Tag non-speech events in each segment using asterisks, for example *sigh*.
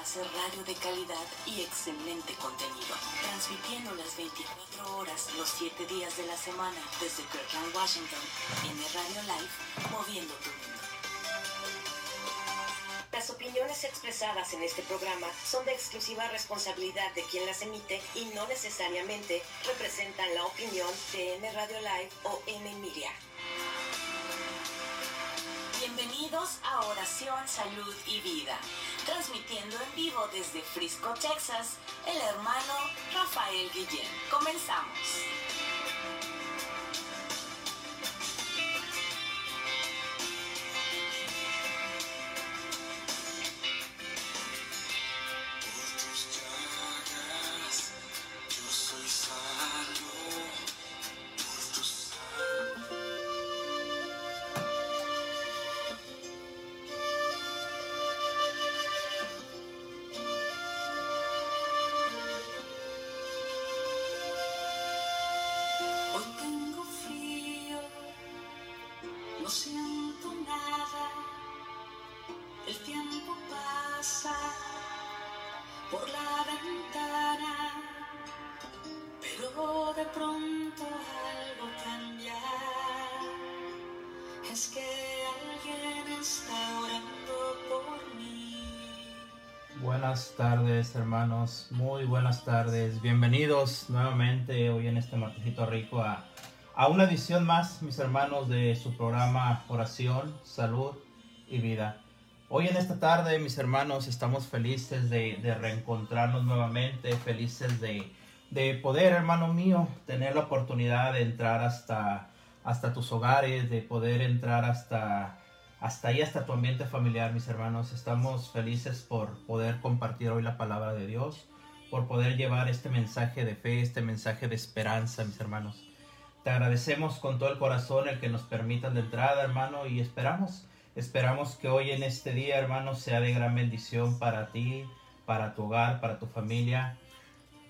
hacer radio de calidad y excelente contenido, transmitiendo las 24 horas, los 7 días de la semana desde Kirkland, Washington, en Radio Live, moviendo tu mundo. Las opiniones expresadas en este programa son de exclusiva responsabilidad de quien las emite y no necesariamente representan la opinión de N Radio Live o N Media. Bienvenidos a Oración, Salud y Vida, transmitiendo en vivo desde Frisco, Texas, el hermano Rafael Guillén. Comenzamos. Tardes hermanos, muy buenas tardes. Bienvenidos nuevamente hoy en este martesito rico a, una edición más, mis hermanos, de su programa Oración, Salud y Vida. Hoy en esta tarde, mis hermanos, estamos felices de, reencontrarnos nuevamente, felices de, de, poder, hermano mío, tener la oportunidad de entrar hasta, hasta tus hogares, de poder entrar hasta hasta ahí, hasta tu ambiente familiar, mis hermanos. Estamos felices por poder compartir hoy la palabra de Dios, por poder llevar este mensaje de fe, este mensaje de esperanza, mis hermanos. Te agradecemos con todo el corazón el que nos permitan de entrada, hermano, y esperamos, esperamos que hoy en este día, hermano, sea de gran bendición para ti, para tu hogar, para tu familia.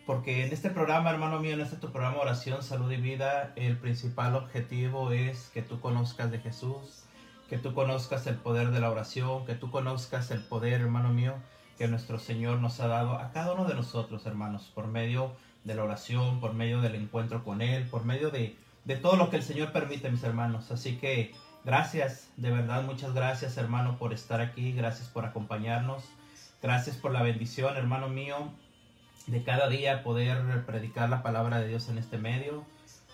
Porque en este programa, hermano mío, en este tu programa Oración, Salud y Vida, el principal objetivo es que tú conozcas de Jesús, que tú conozcas el poder de la oración, que tú conozcas el poder, hermano mío, que nuestro Señor nos ha dado a cada uno de nosotros, hermanos, por medio de la oración, por medio del encuentro con Él, por medio de, de todo lo que el Señor permite, mis hermanos. Así que gracias, de verdad, muchas gracias, hermano, por estar aquí, gracias por acompañarnos, gracias por la bendición, hermano mío, de cada día poder predicar la palabra de Dios en este medio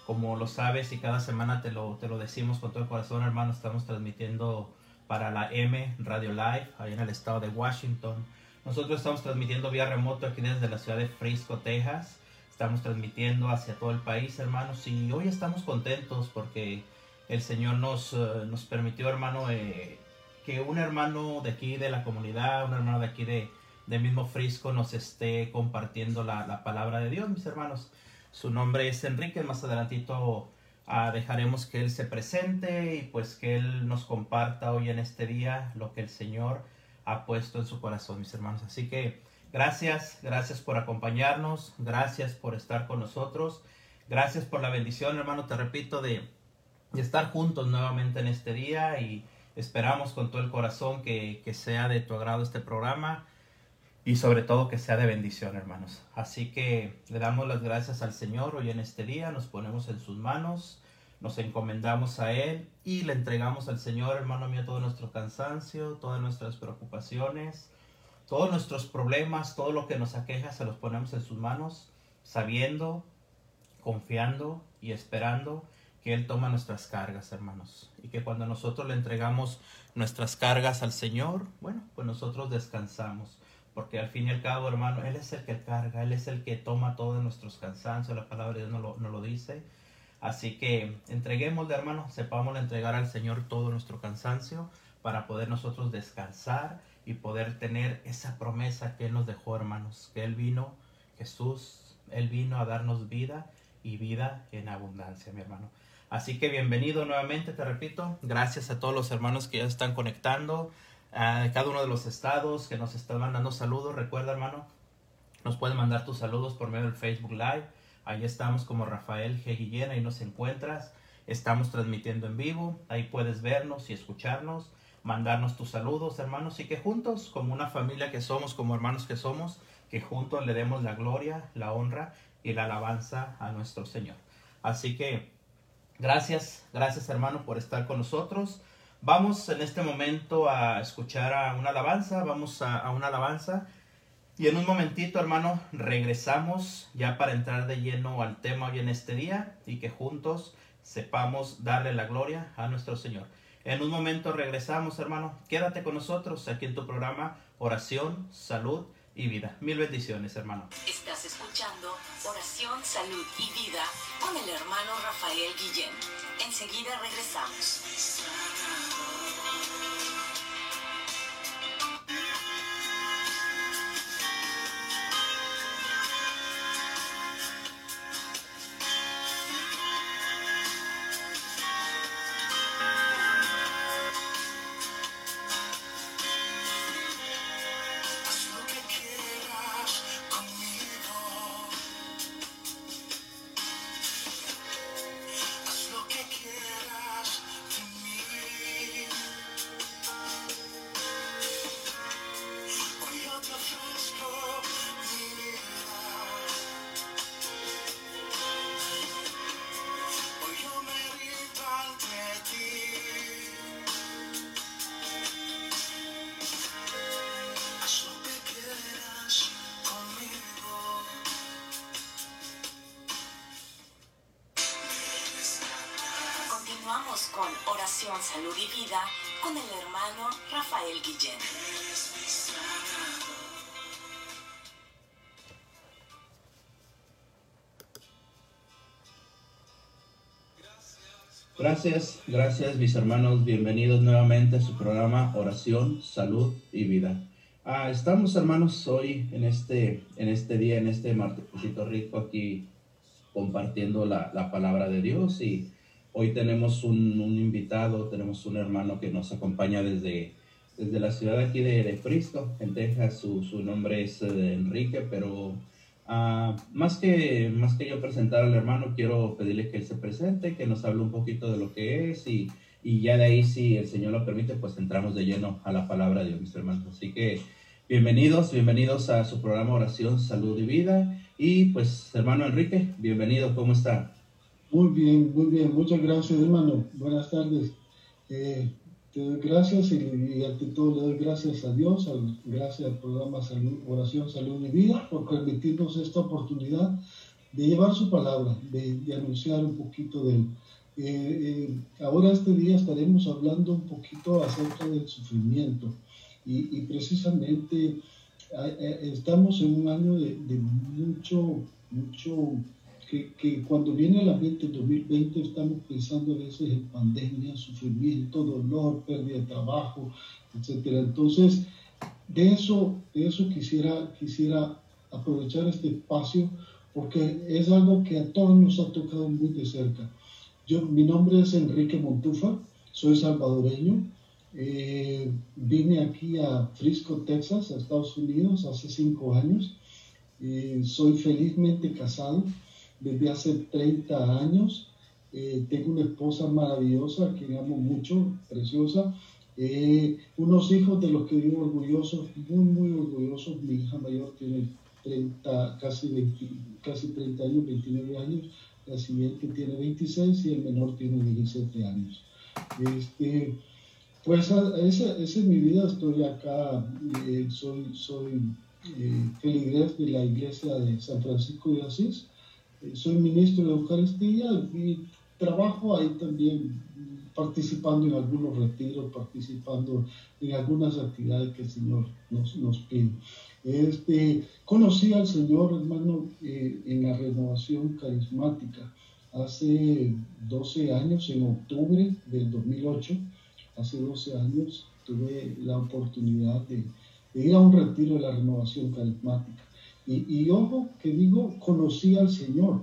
como lo sabes y cada semana te lo, te lo decimos con todo el corazón, hermano, estamos transmitiendo para la M Radio Live, ahí en el estado de Washington. Nosotros estamos transmitiendo vía remoto aquí desde la ciudad de Frisco, Texas. Estamos transmitiendo hacia todo el país, hermanos, y hoy estamos contentos porque el Señor nos, eh, nos permitió, hermano, eh, que un hermano de aquí de la comunidad, un hermano de aquí de, de mismo Frisco nos esté compartiendo la, la palabra de Dios, mis hermanos. Su nombre es Enrique, más adelantito ah, dejaremos que él se presente y pues que él nos comparta hoy en este día lo que el Señor ha puesto en su corazón, mis hermanos. Así que gracias, gracias por acompañarnos, gracias por estar con nosotros, gracias por la bendición, hermano, te repito, de, de estar juntos nuevamente en este día y esperamos con todo el corazón que, que sea de tu agrado este programa y sobre todo que sea de bendición, hermanos. Así que le damos las gracias al Señor hoy en este día, nos ponemos en sus manos, nos encomendamos a Él y le entregamos al Señor, hermano mío, todo nuestro cansancio, todas nuestras preocupaciones, todos nuestros problemas, todo lo que nos aqueja, se los ponemos en sus manos, sabiendo, confiando y esperando que Él toma nuestras cargas, hermanos. Y que cuando nosotros le entregamos nuestras cargas al Señor, bueno, pues nosotros descansamos porque al fin y al cabo, hermano, Él es el que carga, Él es el que toma todos nuestros cansancios, la palabra de Dios nos lo, lo dice. Así que entreguémosle, hermano, sepamos entregar al Señor todo nuestro cansancio para poder nosotros descansar y poder tener esa promesa que Él nos dejó, hermanos, que Él vino, Jesús, Él vino a darnos vida y vida en abundancia, mi hermano. Así que bienvenido nuevamente, te repito, gracias a todos los hermanos que ya están conectando, a cada uno de los estados que nos están mandando saludos. Recuerda, hermano, nos pueden mandar tus saludos por medio del Facebook Live. Ahí estamos como Rafael G. Guillén, ahí nos encuentras. Estamos transmitiendo en vivo, ahí puedes vernos y escucharnos. mandarnos tus saludos, hermanos, y que juntos, como una familia que somos, como hermanos que somos, que juntos le demos la gloria, la honra y la alabanza a nuestro Señor. Así que gracias, gracias hermano por estar con nosotros. Vamos en este momento a escuchar a una alabanza, vamos a, a una alabanza. Y en un momentito, hermano, regresamos ya para entrar de lleno al tema hoy en este día y que juntos sepamos darle la gloria a nuestro Señor. En un momento regresamos, hermano. Quédate con nosotros aquí en tu programa Oración, Salud y Vida. Mil bendiciones, hermano. Estás escuchando Oración, Salud y Vida con el hermano Rafael Guillén. Enseguida regresamos. Gracias, gracias mis hermanos, bienvenidos nuevamente a su programa Oración, Salud y Vida. Ah, estamos hermanos hoy en este, en este día, en este martesito rico aquí compartiendo la, la palabra de Dios. Y hoy tenemos un, invitado, tenemos un hermano que nos acompaña desde, desde la ciudad aquí de, de Frisco, en Texas, su, su nombre es eh, Enrique, pero Ah, más, que, más que yo presentar al hermano, quiero pedirle que él se presente, que nos hable un poquito de lo que es y, y ya de ahí, si el Señor lo permite, pues entramos de lleno a la palabra de Dios, mis hermanos. Así que bienvenidos, bienvenidos a su programa Oración, Salud y Vida. Y pues, hermano Enrique, bienvenido, ¿cómo está? Muy bien, muy bien. Muchas gracias, hermano. Buenas tardes. Eh, te doy gracias y, y ante todo le doy gracias a Dios, al- gracias al programa Salud, Oración, Salud y Vida por permitirnos esta oportunidad de llevar su palabra, de, anunciar un poquito de él. Eh, eh, ahora este día estaremos hablando un poquito acerca del sufrimiento y, precisamente eh, estamos en un año de mucho, mucho que, que cuando viene a la mente el 2020 estamos pensando a veces en pandemia, sufrimiento, dolor, pérdida de trabajo, etcétera. Entonces, de eso, de eso quisiera, quisiera aprovechar este espacio porque es algo que a todos nos ha tocado muy de cerca. Yo, mi nombre es Enrique Montufa, soy salvadoreño. eh, vine aquí a Frisco, Texas, a Estados Unidos, hace cinco años. Eh, soy felizmente casado desde hace 30 años. Eh, tengo una esposa maravillosa que amo mucho, preciosa. Eh, unos hijos de los que vivo orgullosos, muy, muy orgullosos. Mi hija mayor tiene 30, casi, 20 casi 30 años, 29 años. La siguiente tiene 26 y el menor tiene 17 años. Este, pues esa, esa es mi vida. Estoy acá, eh, soy, soy eh, feligrés de la iglesia de San Francisco de Asís. Eh, soy ministro de Eucaristía y trabajo ahí también participando en algunos retiros, participando en algunas actividades que el Señor nos, nos pide. Este, conocí al Señor, hermano, eh, en la renovación carismática hace 12 años, en octubre del 2008, hace 12 años, tuve la oportunidad de ir a un retiro de la renovación carismática. Y, y ojo que digo, conocí al Señor,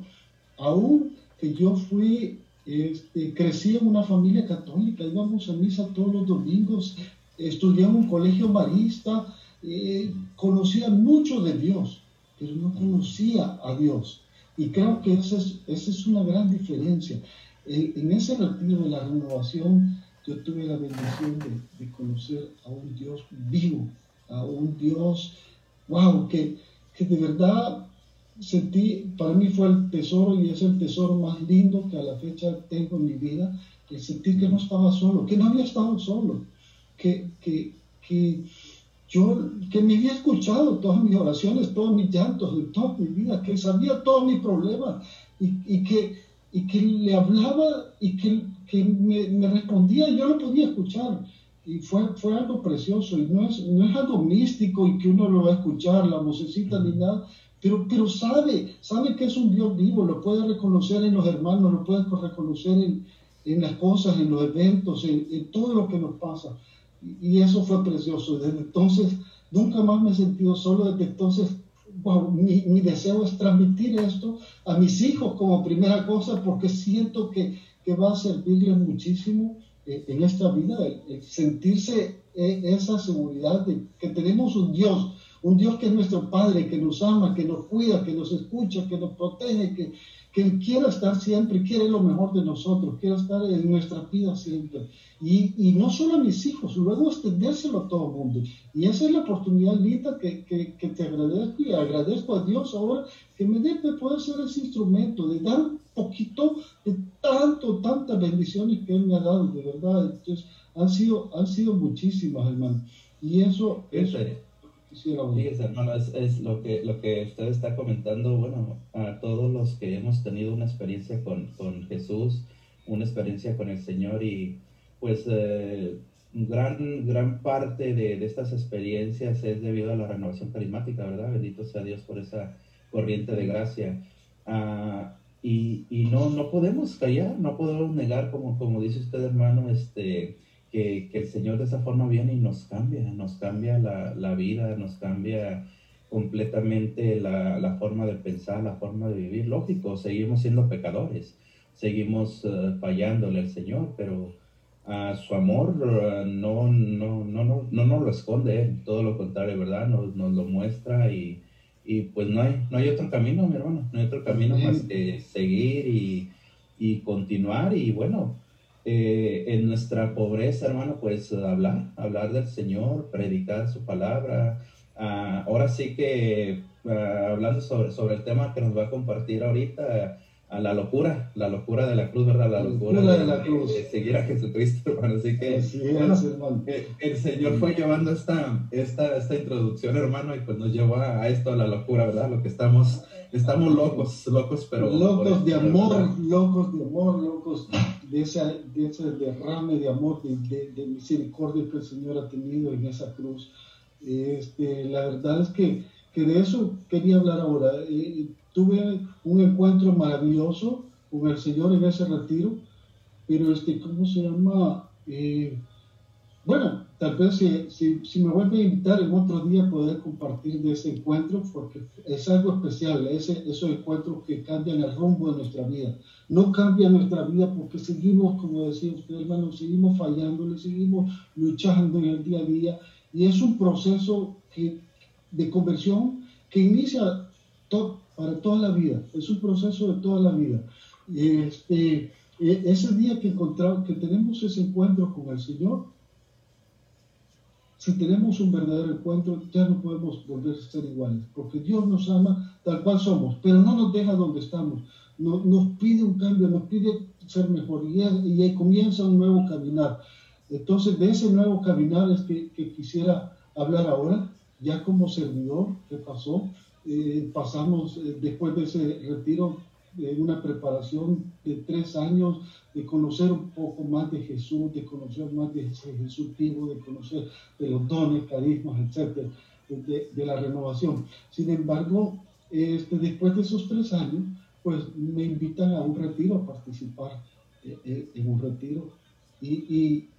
aún que yo fui, este, crecí en una familia católica, íbamos a misa todos los domingos, estudié en un colegio marista, eh, conocía mucho de Dios, pero no conocía a Dios. Y creo que esa es, esa es una gran diferencia. En, en ese retiro de la renovación yo tuve la bendición de, de conocer a un Dios vivo, a un Dios, wow, que, que de verdad sentí, para mí fue el tesoro y es el tesoro más lindo que a la fecha tengo en mi vida, el sentir que no estaba solo, que no había estado solo, que, que, que yo, que me había escuchado todas mis oraciones, todos mis llantos toda mi vida, que sabía todos mis problemas y, y que, y que le hablaba y que, que me, me, respondía yo lo podía escuchar. Y fue, fue algo precioso y no es, no es algo místico y que uno lo va a escuchar, la vocecita ni nada, pero, pero sabe, sabe que es un Dios vivo, lo puede reconocer en los hermanos, lo puede reconocer en, en las cosas, en los eventos, en, en, todo lo que nos pasa. Y, y eso fue precioso. Desde entonces, nunca más me he sentido solo, desde entonces Wow, mi, mi, deseo es transmitir esto a mis hijos como primera cosa porque siento que, que va a servirles muchísimo en esta vida, sentirse eh, esa seguridad de que tenemos un Dios, un Dios que es nuestro Padre, que nos ama, que nos cuida, que nos escucha, que nos protege, que, que Él quiera estar siempre, quiere lo mejor de nosotros, quiere estar en nuestra vida siempre. Y, y, no solo a mis hijos, luego extendérselo a todo el mundo. Y esa es la oportunidad linda que, que, que, te agradezco y agradezco a Dios ahora que me dé de poder ser ese instrumento, de dar un poquito de tanto, tantas bendiciones que Él me ha dado, de verdad. Entonces, han sido, han sido muchísimas, hermano. Y eso, eso quisiera Sí, hermano, es, es, lo, que, lo que usted está comentando, bueno, a todos los que hemos tenido una experiencia con, con Jesús, una experiencia con el Señor y pues eh, gran, gran parte de, de, estas experiencias es debido a la renovación carismática, ¿verdad? Bendito sea Dios por esa corriente de gracia. Uh, y, y no, no podemos callar, no podemos negar, como, como dice usted, hermano, este, que, que, el Señor de esa forma viene y nos cambia, nos cambia la, la vida, nos cambia completamente la, la, forma de pensar, la forma de vivir. Lógico, seguimos siendo pecadores, seguimos uh, fallándole al Señor, pero uh, su amor uh, no, no, no, no, no nos lo esconde, todo lo contrario, ¿verdad? Nos, nos lo muestra y, y, pues no hay, no hay otro camino, mi hermano, no hay otro camino sí. más que seguir y, y continuar y bueno, eh, en nuestra pobreza, hermano, pues hablar, hablar del Señor, predicar su palabra. Uh, ahora sí que uh, hablando sobre, sobre el tema que nos va a compartir ahorita, a la locura, la locura de la cruz, ¿verdad? La locura, locura de, de, la cruz. De, seguir a Jesucristo, *laughs* hermano. Así que sí, bueno, hermano. el Señor fue llevando esta, esta, esta introducción, hermano, y pues nos llevó a, a esto, a la locura, ¿verdad? Lo que estamos, estamos locos, locos, pero... Locos de amor, ¿verdad? locos de amor, locos de, esa, de ese derrame de amor, de, de, de, misericordia que el Señor ha tenido en esa cruz. Este, la verdad es que, que de eso quería hablar ahora. Eh, tuve un encuentro maravilloso con el Señor en ese retiro, pero este, ¿cómo se llama? Eh, bueno, tal vez si, si, si, me vuelve a invitar en otro día poder compartir de ese encuentro, porque es algo especial, ese, esos encuentros que cambian el rumbo de nuestra vida. No cambia nuestra vida porque seguimos, como decía usted, hermano, seguimos fallando, seguimos luchando en el día a día, y es un proceso que, de conversión que inicia to, para toda la vida, es un proceso de toda la vida. Este, ese día que, encontramos, que tenemos ese encuentro con el Señor, si tenemos un verdadero encuentro, ya no podemos volver a ser iguales, porque Dios nos ama tal cual somos, pero no nos deja donde estamos, no, nos pide un cambio, nos pide ser mejor y, y ahí comienza un nuevo caminar. Entonces, de ese nuevo caminar es que, que quisiera hablar ahora, ya como servidor, ¿qué pasó? Eh, pasamos eh, después de ese retiro una preparación de tres años, de conocer un poco más de Jesús, de conocer más de Jesús vivo, de conocer de los dones, carismas, etcétera, de, de la renovación. Sin embargo, este, después de esos tres años, pues me invitan a un retiro, a participar eh, en un retiro. Y, y,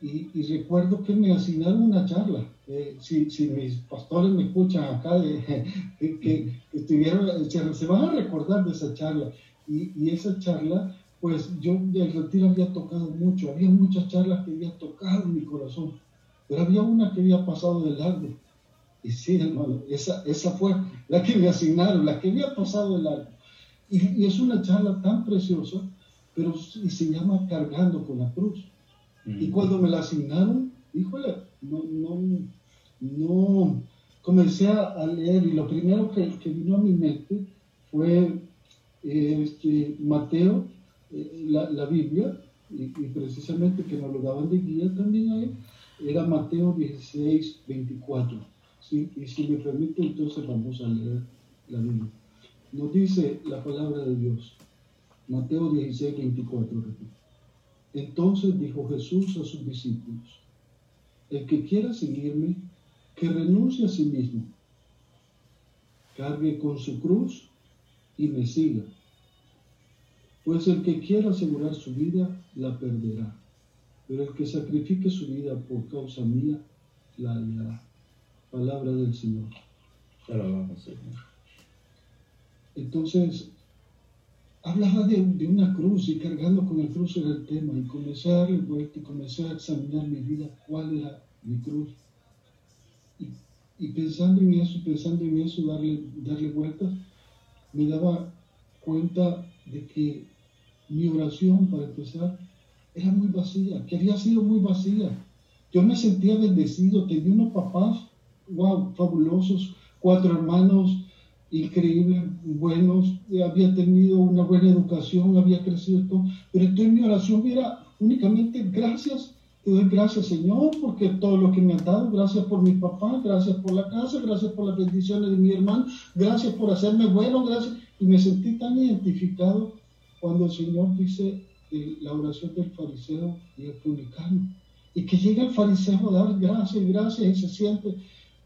y, y, recuerdo que me asignaron una charla. Eh, si, si, mis pastores me escuchan acá, de, *laughs* que, que, estuvieron, se, se, van a recordar de esa charla. Y, y, esa charla, pues yo el retiro había tocado mucho, había muchas charlas que había tocado mi corazón, pero había una que había pasado de largo. Y sí, hermano, esa, esa fue la que me asignaron, la que había pasado de largo. Y, y es una charla tan preciosa, pero se llama Cargando con la Cruz Y cuando me la asignaron, híjole, no, no, no, comencé a leer y lo primero que, que vino a mi mente fue eh, este, Mateo, eh, la, la, Biblia, y, precisamente que nos lo daban de guía también ahí, era Mateo 16, 24. ¿sí? Y si me permite, entonces vamos a leer la Biblia. Nos dice la palabra de Dios, Mateo 16, 24. Entonces dijo Jesús a sus discípulos, el que quiera seguirme, que renuncie a sí mismo, cargue con su cruz y me siga. Pues el que quiera asegurar su vida, la perderá. Pero el que sacrifique su vida por causa mía, la hallará. Palabra del Señor. Entonces, hablaba de, de, una cruz y cargando con el cruz era el tema y comencé a darle vuelta y comencé a examinar mi vida, cuál era mi cruz. Y, y pensando en eso, pensando en eso, darle, darle vueltas, me daba cuenta de que mi oración, para empezar, era muy vacía, que había sido muy vacía. Yo me sentía bendecido, tenía unos papás, wow, fabulosos, cuatro hermanos increíbles, buenos, había tenido una buena educación, había crecido todo, pero entonces mi oración era únicamente gracias te doy gracias, Señor, porque todo lo que me ha dado, gracias por mi papá, gracias por la casa, gracias por las bendiciones de mi hermano, gracias por hacerme bueno, gracias. Y me sentí tan identificado cuando el Señor dice eh, la oración del fariseo y el publicano. Y que llega el fariseo a dar gracias, gracias y se siente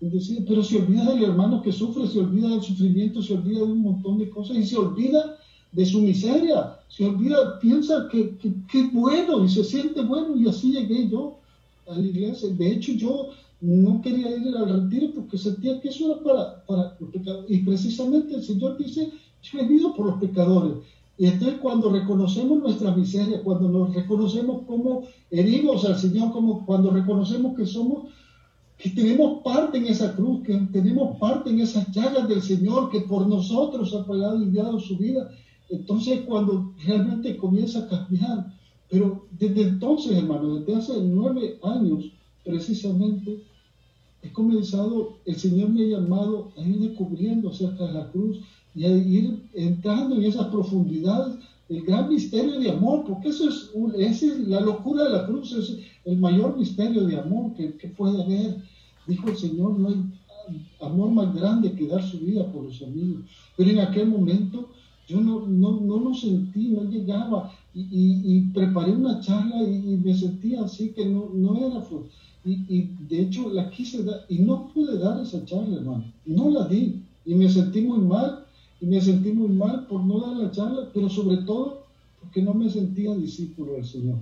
bendecido, pero se olvida del hermano que sufre, se olvida del sufrimiento, se olvida de un montón de cosas y se olvida de su miseria, se olvida, piensa que, que, bueno y se siente bueno y así llegué yo a la iglesia. De hecho, yo no quería ir al retiro porque sentía que eso era para, para los pecadores. Y precisamente el Señor dice, yo he venido por los pecadores. Y entonces cuando reconocemos nuestra miseria, cuando nos reconocemos como heridos al Señor, como cuando reconocemos que somos, que tenemos parte en esa cruz, que tenemos parte en esas llagas del Señor, que por nosotros ha pagado y enviado su vida, entonces, cuando realmente comienza a cambiar, pero desde entonces, hermano, desde hace nueve años, precisamente, he comenzado, el Señor me ha llamado a ir descubriendo acerca de la cruz y a ir entrando en esas profundidades del gran misterio de amor, porque eso es, esa es la locura de la cruz, es el mayor misterio de amor que, que puede haber. Dijo el Señor, no hay amor más grande que dar su vida por los amigos. Pero en aquel momento yo no, no, no lo sentí, no llegaba. Y, y, preparé una charla y, me sentía así que no, no era. Y, y, de hecho la quise dar y no pude dar esa charla, hermano. No la di. Y me sentí muy mal. Y me sentí muy mal por no dar la charla, pero sobre todo porque no me sentía discípulo del Señor.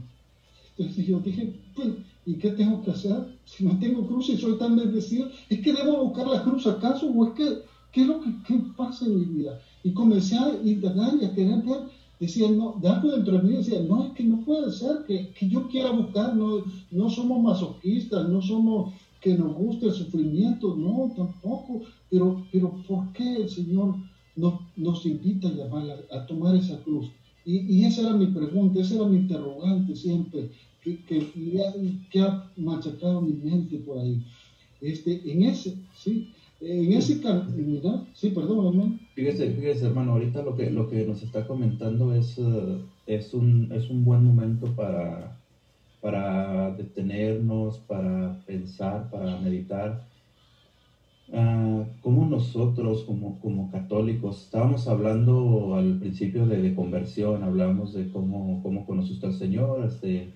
Entonces yo dije, pues, ¿y qué tengo que hacer? Si no tengo cruz y soy tan bendecido, ¿es que debo buscar la cruz acaso? ¿O es que, qué es lo que qué pasa en mi vida? Y comencé a indagar y a querer ver, decía, no, de algo dentro de mí decía, no, es que no puede ser que, que yo quiera buscar, no, no somos masoquistas, no somos que nos guste el sufrimiento, no, tampoco, pero, pero ¿por qué el Señor nos, nos invita a llamar a, tomar esa cruz? Y, y, esa era mi pregunta, esa era mi interrogante siempre, que, que, que ha machacado mi mente por ahí. Este, en ese, sí, en ese camino, sí, perdón, hermano. Fíjese, fíjese, hermano, ahorita lo que, lo que nos está comentando es, uh, es, un, es un buen momento para, para detenernos, para pensar, para meditar. Uh, como nosotros, como, como católicos, estábamos hablando al principio de, de conversión, hablamos de cómo, cómo conoce usted al Señor, este,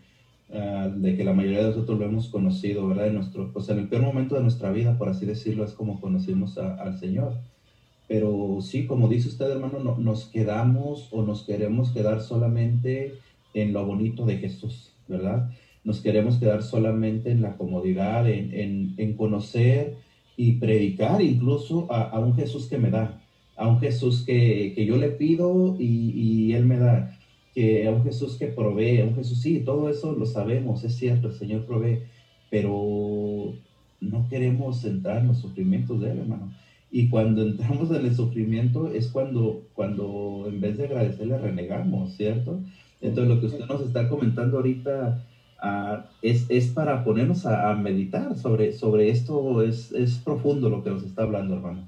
Ah, de que la mayoría de nosotros lo hemos conocido, ¿verdad? En, nuestro, pues en el peor momento de nuestra vida, por así decirlo, es como conocimos al Señor. Pero sí, como dice usted, hermano, no, nos quedamos o nos queremos quedar solamente en lo bonito de Jesús, ¿verdad? Nos queremos quedar solamente en la comodidad, en, en, en conocer y predicar incluso a, a, un Jesús que me da, a un Jesús que, que yo le pido y, y Él me da que a un Jesús que provee, a un Jesús, sí, todo eso lo sabemos, es cierto, el Señor provee, pero no queremos entrar en los sufrimientos de Él, hermano. Y cuando entramos en el sufrimiento es cuando, cuando en vez de agradecerle renegamos, ¿cierto? Entonces lo que usted nos está comentando ahorita, ah, es, es, para ponernos a, meditar sobre, sobre esto. Es, es profundo lo que nos está hablando, hermano.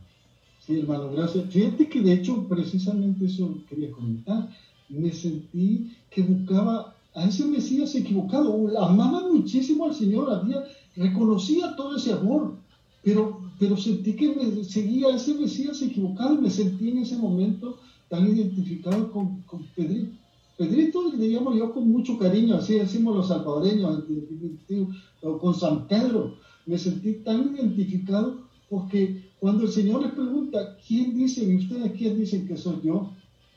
Sí, hermano, gracias. Fíjate que de hecho precisamente eso quería comentar. Me sentí que buscaba a ese Mesías equivocado. Amaba muchísimo al Señor, había, reconocía todo ese amor, pero, pero sentí que me seguía a ese Mesías equivocado y me sentí en ese momento tan identificado con, con Pedrito. Pedrito le llamo yo con mucho cariño, así decimos los salvadoreños, con San Pedro. Me sentí tan identificado porque cuando el Señor le pregunta, ¿quién dicen ustedes quién dicen que soy yo?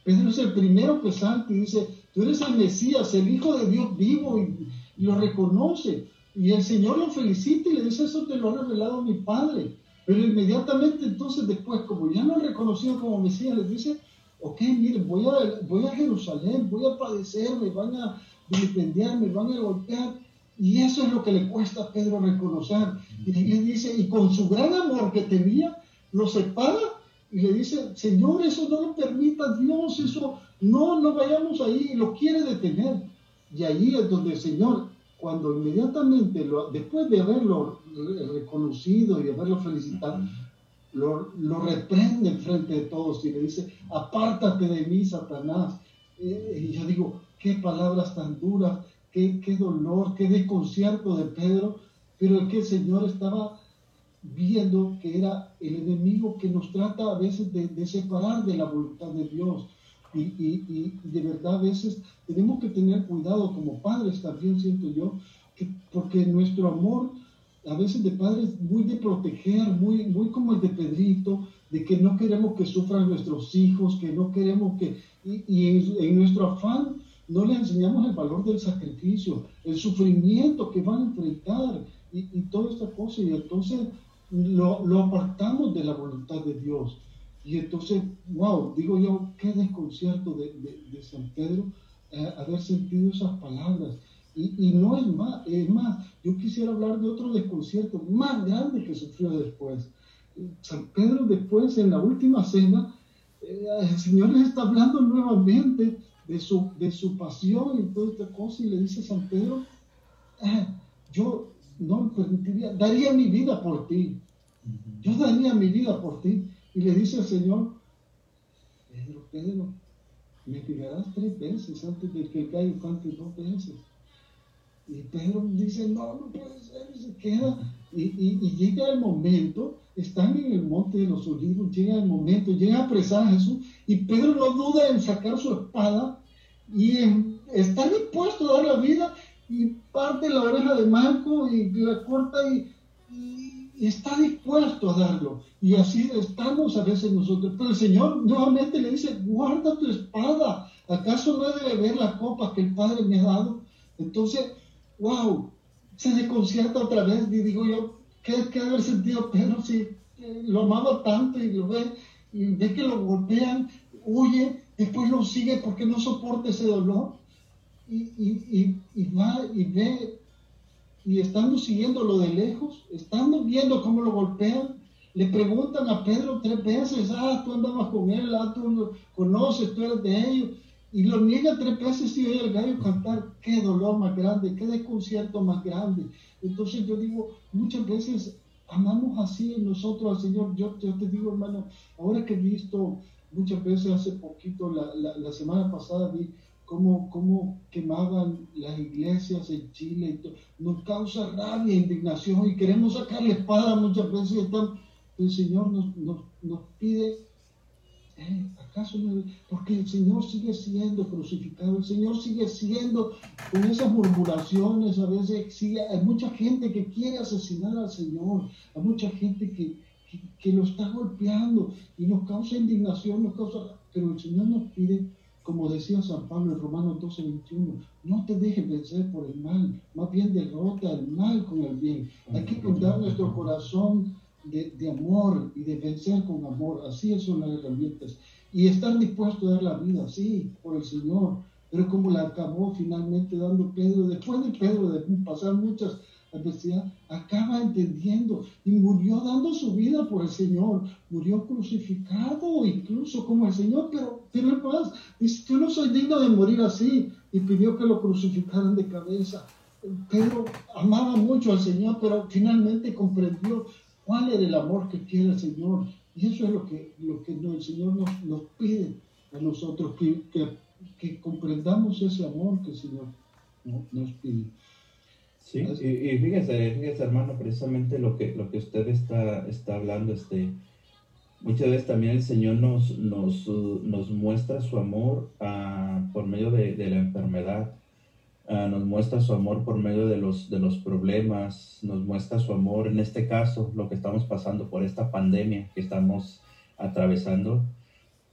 Pedro es el primero que salta y dice, tú eres el Mesías, el Hijo de Dios vivo, y, lo reconoce. Y el Señor lo felicita y le dice, eso te lo ha revelado mi Padre. Pero inmediatamente entonces después, como ya lo reconocido como Mesías, le dice, ok, miren, voy a, voy a Jerusalén, voy a padecer, me van a vilipendiar, me van a golpear. Y eso es lo que le cuesta a Pedro reconocer. Y le dice, y con su gran amor que tenía, lo separa y le dice, Señor, eso no lo permita Dios, eso no, no vayamos ahí, lo quiere detener. Y ahí es donde el Señor, cuando inmediatamente, lo, después de haberlo reconocido y haberlo felicitado, lo, lo reprende en frente de todos y le dice, apártate de mí, Satanás. y yo digo, qué palabras tan duras, qué, qué dolor, qué desconcierto de Pedro, pero es que el Señor estaba viendo que era el enemigo que nos trata a veces de, separar de la voluntad de Dios. Y, y, de verdad a veces tenemos que tener cuidado como padres también, siento yo, que, porque nuestro amor a veces de padres muy de proteger, muy, muy como el de Pedrito, de que no queremos que sufran nuestros hijos, que no queremos que... Y, en, en, nuestro afán no le enseñamos el valor del sacrificio, el sufrimiento que van a enfrentar y, y toda esta cosa. Y entonces lo, lo, apartamos de la voluntad de Dios. Y entonces, wow, digo yo, qué desconcierto de, de, San Pedro eh, haber sentido esas palabras. Y, y, no es más, es más, yo quisiera hablar de otro desconcierto más grande que sufrió después. San Pedro después, en la última cena, eh, el Señor les está hablando nuevamente de su, de su pasión y toda esta cosa y le dice a San Pedro, ah, yo no permitiría, daría mi vida por ti. Yo daría mi vida por ti. Y le dice al Señor, Pedro, Pedro, me pegarás tres veces antes de que el gallo cante dos veces. Y Pedro dice, no, no puede ser, y se queda. Y, y, llega el momento, están en el monte de los olivos, llega el momento, llega a apresar a Jesús, y Pedro no duda en sacar su espada y está dispuesto a dar la vida y parte la oreja de Marco y la corta y, está dispuesto a darlo. Y así estamos a veces nosotros. Pero el Señor nuevamente le dice, guarda tu espada. ¿Acaso no he de beber la copa que el Padre me ha dado? Entonces, wow, se desconcierta otra vez y digo yo, ¿qué, qué haber sentido Pedro si eh, lo amaba tanto y lo ve y ve que lo golpean, huye, después lo sigue porque no soporta ese dolor? y, y, va y ve, y estando siguiéndolo de lejos, estando viendo cómo lo golpean, le preguntan a Pedro tres veces, ah, tú andabas con él, ah, tú lo conoces, tú eres de ellos, y lo niega tres veces y oye el gallo cantar, qué dolor más grande, qué desconcierto más grande. Entonces yo digo, muchas veces amamos así nosotros al Señor. Yo, te digo, hermano, ahora que he visto muchas veces hace poquito, la, la, semana pasada vi cómo, cómo quemaban las iglesias en Chile. Nos causa rabia, indignación y queremos sacar la espada muchas veces. el Señor nos, nos, pide, eh, ¿acaso no? Porque el Señor sigue siendo crucificado, el Señor sigue siendo con esas murmuraciones, a veces sigue, hay mucha gente que quiere asesinar al Señor, hay mucha gente que, que, lo está golpeando y nos causa indignación, nos causa, pero el Señor nos pide como decía San Pablo en Romanos 12, 21, no te dejes vencer por el mal, más bien derrota el mal con el bien. Hay que contar nuestro corazón de, de, amor y de vencer con amor. Así son las herramientas. Y estar dispuesto a dar la vida, sí, por el Señor. Pero como la acabó finalmente dando Pedro, después de Pedro, de pasar muchas adversidades, acaba entendiendo y murió dando su vida por el Señor. Murió crucificado incluso como el Señor, pero, pero más, dice, yo no soy digno de morir así. Y pidió que lo crucificaran de cabeza. Pedro amaba mucho al Señor, pero finalmente comprendió cuál era el amor que quiere el Señor. Y eso es lo que, lo que el Señor nos, nos pide a nosotros, que, que, que, comprendamos ese amor que el Señor nos pide. Sí, y, y, fíjese, fíjese hermano, precisamente lo que, lo que usted está, está hablando, este, muchas veces también el Señor nos, nos, nos muestra su amor uh, por medio de, de la enfermedad Uh, nos muestra su amor por medio de los, de los problemas, nos muestra su amor, en este caso, lo que estamos pasando por esta pandemia que estamos atravesando,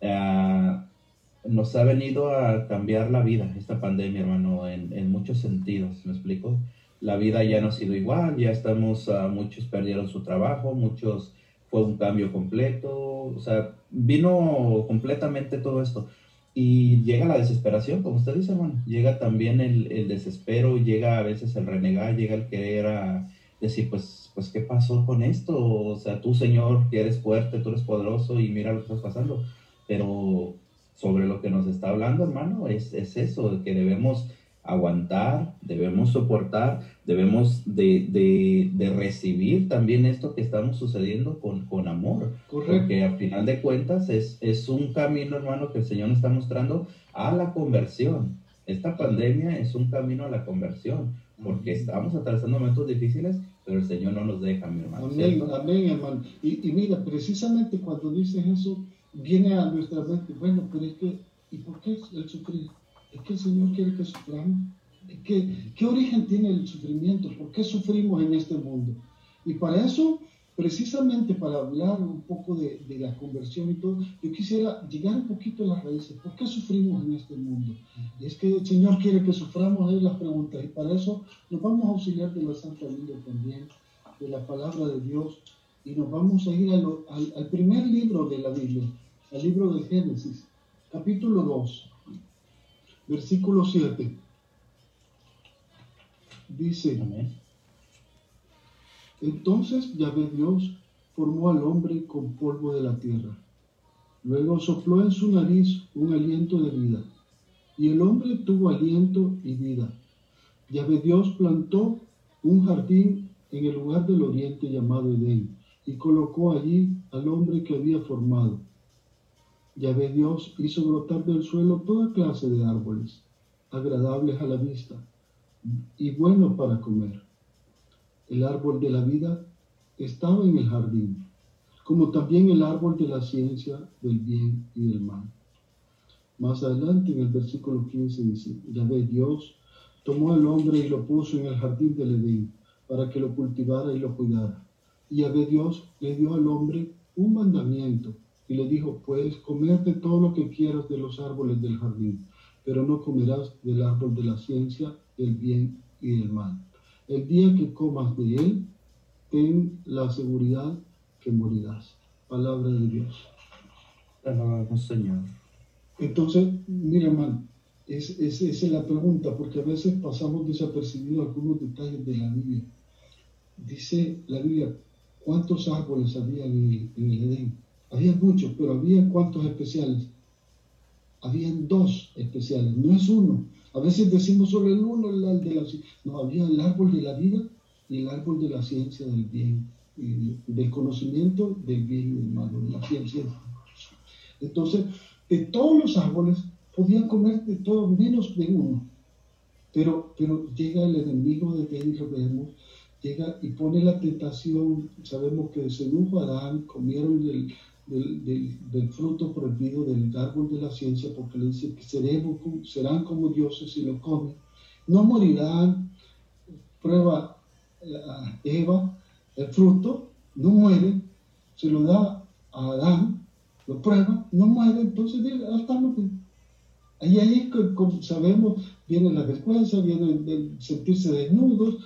uh, nos ha venido a cambiar la vida, esta pandemia, hermano, en, en, muchos sentidos, ¿me explico? La vida ya no ha sido igual, ya estamos, uh, muchos perdieron su trabajo, muchos fue un cambio completo, o sea, vino completamente todo esto. Y llega la desesperación, como usted dice, hermano. Llega también el, el desespero, llega a veces el renegar, llega el querer a decir, pues, pues, ¿qué pasó con esto? O sea, tú, Señor, que eres fuerte, tú eres poderoso y mira lo que estás pasando. Pero sobre lo que nos está hablando, hermano, es, es eso, que debemos aguantar, debemos soportar, debemos de, de, de, recibir también esto que estamos sucediendo con, con amor. Correcto. Porque al final de cuentas es, es un camino, hermano, que el Señor nos está mostrando a la conversión. Esta pandemia es un camino a la conversión, porque estamos atravesando momentos difíciles, pero el Señor no nos deja, mi hermano. Amén, amén, hermano. Y, y mira, precisamente cuando dices eso, viene a nuestra mente, bueno, pero es que, ¿y por qué el sufrir? Es que el Señor quiere que suframos. ¿Qué, ¿Qué origen tiene el sufrimiento? ¿Por qué sufrimos en este mundo? Y para eso, precisamente para hablar un poco de, de, la conversión y todo, yo quisiera llegar un poquito a las raíces. ¿Por qué sufrimos en este mundo? Y es que el Señor quiere que suframos, es la pregunta. Y para eso nos vamos a auxiliar de la Santa Biblia también, de la palabra de Dios. Y nos vamos a ir a lo, al, al primer libro de la Biblia, al libro de Génesis, capítulo 2 versículo 7. Dice, entonces Yahvé Dios formó al hombre con polvo de la tierra. Luego sopló en su nariz un aliento de vida. Y el hombre tuvo aliento y vida. Yahvé Dios plantó un jardín en el lugar del oriente llamado Edén y colocó allí al hombre que había formado. Yahvé Dios hizo brotar del suelo toda clase de árboles, agradables a la vista y buenos para comer. El árbol de la vida estaba en el jardín, como también el árbol de la ciencia del bien y del mal. Más adelante en el versículo 15 dice, Yahvé Dios tomó al hombre y lo puso en el jardín del Edén para que lo cultivara y lo cuidara. Y Yahvé Dios le dio al hombre un mandamiento y le dijo, puedes comer de todo lo que quieras de los árboles del jardín, pero no comerás del árbol de la ciencia, del bien y del mal. El día que comas de él, ten la seguridad que morirás. Palabra de Dios. Alabamos, Señor. Entonces, mira, hermano, es, es, esa es la pregunta, porque a veces pasamos desapercibidos algunos detalles de la Biblia. Dice la Biblia, ¿cuántos árboles había en el, en el Edén? Había muchos, pero había cuantos especiales. Habían dos especiales, no es uno. A veces decimos solo el uno, el de la No, había el árbol de la vida y el árbol de la ciencia del bien, y del conocimiento del bien y del mal, de la ciencia. Entonces, de todos los árboles podían comer de todo menos de uno. Pero, llega el enemigo de vemos, llega y pone la tentación. Sabemos que sedujo a Adán, comieron el, del, fruto prohibido del árbol de la ciencia, porque le dice que seremos, serán como dioses si lo comen. No morirán. Prueba a Eva el fruto, no muere, se lo da a Adán, lo prueba, no muere, entonces hasta no Ahí, ahí como sabemos, viene la vergüenza, viene el sentirse desnudos,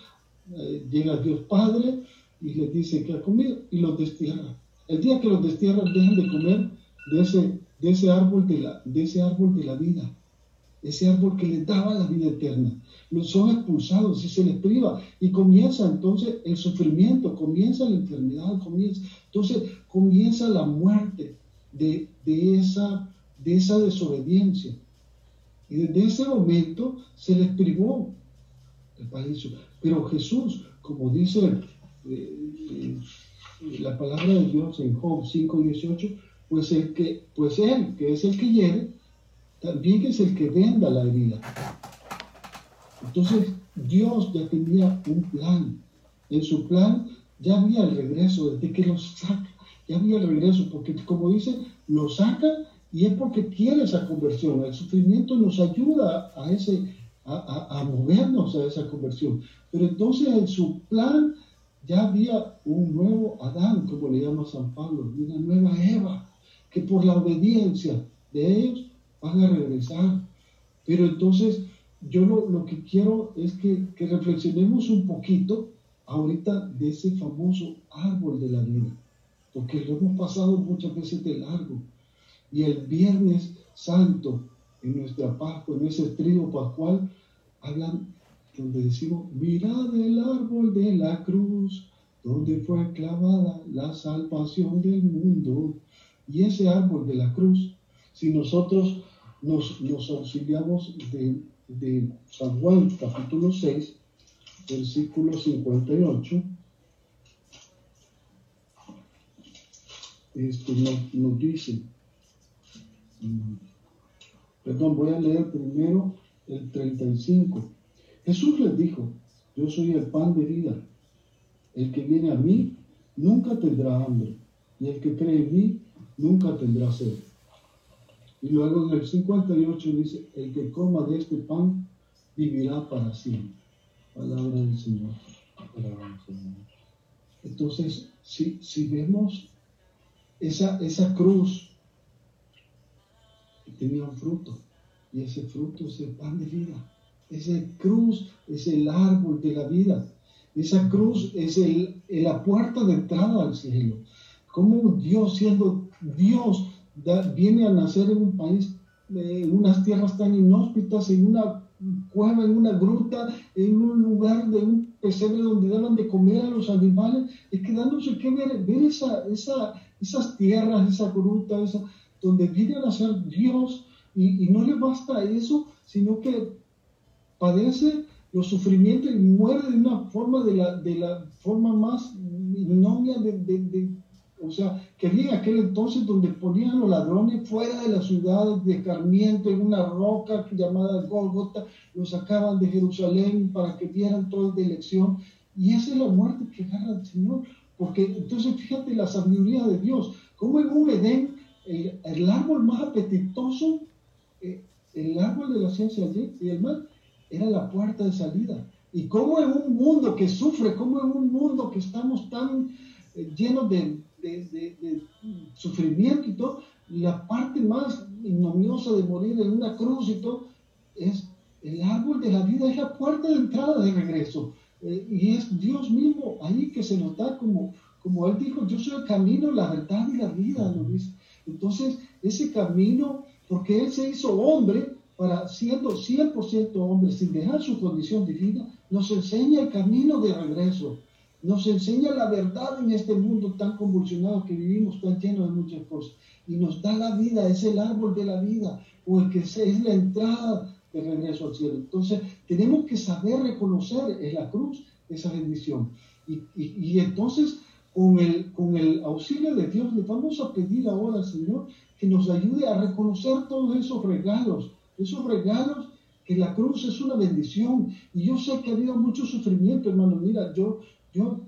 eh, llega Dios Padre y les dice que ha comido y los destierra. El día que los destierran dejan de comer de ese, árbol, de la, vida, ese árbol que les daba la vida eterna. Los son expulsados y se les priva. Y comienza entonces el sufrimiento, comienza la enfermedad, comienza, entonces comienza la muerte de, de, esa, de esa desobediencia. Y desde ese momento se les privó el paraíso. Pero Jesús, como dice eh, eh, la palabra de Dios en Job 5:18, pues el que, pues él, que es el que hiere, también es el que venda la herida. Entonces, Dios ya tenía un plan. En su plan ya había el regreso, desde que los saca, ya había el regreso, porque como dice, lo saca y es porque quiere esa conversión. El sufrimiento nos ayuda a, ese, a, a movernos a esa conversión. Pero entonces en su plan ya había un nuevo Adán, como le llama San Pablo, una nueva Eva, que por la obediencia de ellos van a regresar. Pero entonces yo lo, que quiero es que, que, reflexionemos un poquito ahorita de ese famoso árbol de la vida, porque lo hemos pasado muchas veces de largo. Y el viernes santo, en nuestra Pascua, en ese trío pascual, hablan donde decimos, mirad el árbol de la cruz, donde fue clavada la salvación del mundo. Y ese árbol de la cruz, si nosotros nos, nos auxiliamos de de San Juan capítulo 6, versículo 58, esto nos, dice, perdón, voy a leer primero el 35. Jesús les dijo, yo soy el pan de vida. El que viene a mí nunca tendrá hambre, y el que cree en mí nunca tendrá sed. Y luego en el 58 dice, el que coma de este pan vivirá para siempre. Palabra del Señor. Entonces, si, si vemos esa, esa cruz, tenía un fruto, y ese fruto es el pan de vida. Esa cruz es el árbol de la vida. Esa cruz es el, la puerta de entrada al cielo. Como Dios, siendo Dios, viene a nacer en un país, en unas tierras tan inhóspitas, en una cueva, en una gruta, en un lugar de un pesebre donde daban de comer a los animales, es que dándose que ver, ver esa, esa, esas tierras, esa gruta, esa, donde viene a nacer Dios, y, no le basta eso, sino que padece los sufrimientos y muere de una forma, de la, de la forma más ignomia de, de o sea, que había aquel entonces donde ponían los ladrones fuera de la ciudad de Carmiento, en una roca llamada Golgota, los sacaban de Jerusalén para que vieran toda de elección. Y esa es la muerte que agarra el Señor. Porque entonces fíjate la sabiduría de Dios. Como en un Edén, el, árbol más apetitoso, eh, el árbol de la ciencia y el mal, era la puerta de salida. Y como en un mundo que sufre, como en un mundo que estamos tan eh, llenos de de, sufrimiento y todo, la parte más ignominiosa de morir en una cruz y todo, es el árbol de la vida, es la puerta de entrada de regreso. Eh, y es Dios mismo ahí que se nos da como, como Él dijo, yo soy el camino, la verdad y la vida, ¿no? Entonces, ese camino, porque Él se hizo hombre, para siendo 100% hombre, sin dejar su condición divina, nos enseña el camino de regreso nos enseña la verdad en este mundo tan convulsionado que vivimos, tan lleno de muchas cosas. Y nos da la vida, es el árbol de la vida, o el que es la entrada de regreso al cielo. Entonces, tenemos que saber reconocer en la cruz esa bendición. Y, entonces, con el auxilio de Dios, le vamos a pedir ahora al Señor que nos ayude a reconocer todos esos regalos, esos regalos que la cruz es una bendición. Y yo sé que ha habido mucho sufrimiento, hermano. Mira, yo, yo,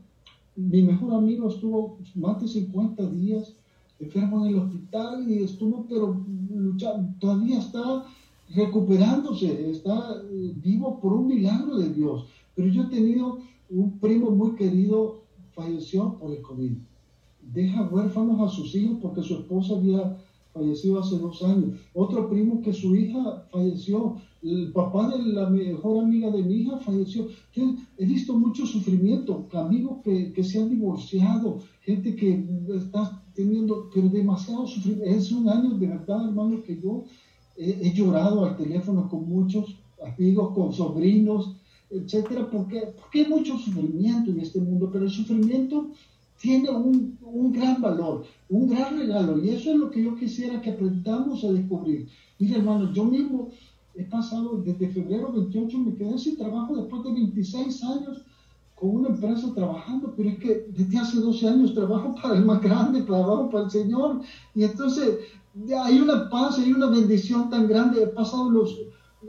mi mejor amigo estuvo más de 50 días enfermo en el hospital y estuvo, pero todavía está recuperándose, está eh, vivo por un milagro de Dios. Pero yo he tenido un primo muy querido, falleció por el COVID. Deja huérfanos a sus hijos porque su esposa había fallecido hace dos años. Otro primo que su hija falleció. El papá de la mejor amiga de mi hija falleció. he visto mucho sufrimiento, amigos que, que, se han divorciado, gente que está teniendo, pero demasiado sufrimiento. Es un año de verdad, hermano, que yo he, llorado al teléfono con muchos amigos, con sobrinos, etcétera, porque, porque hay mucho sufrimiento en este mundo, pero el sufrimiento tiene un, un, gran valor, un gran regalo. Y eso es lo que yo quisiera que aprendamos a descubrir. Mira, hermano, yo mismo he pasado desde febrero 28, me quedé sin trabajo después de 26 años con una empresa trabajando, pero es que desde hace 12 años trabajo *laughs* para el más grande, trabajo para el Señor, y entonces hay una paz, hay una bendición tan grande, he pasado los,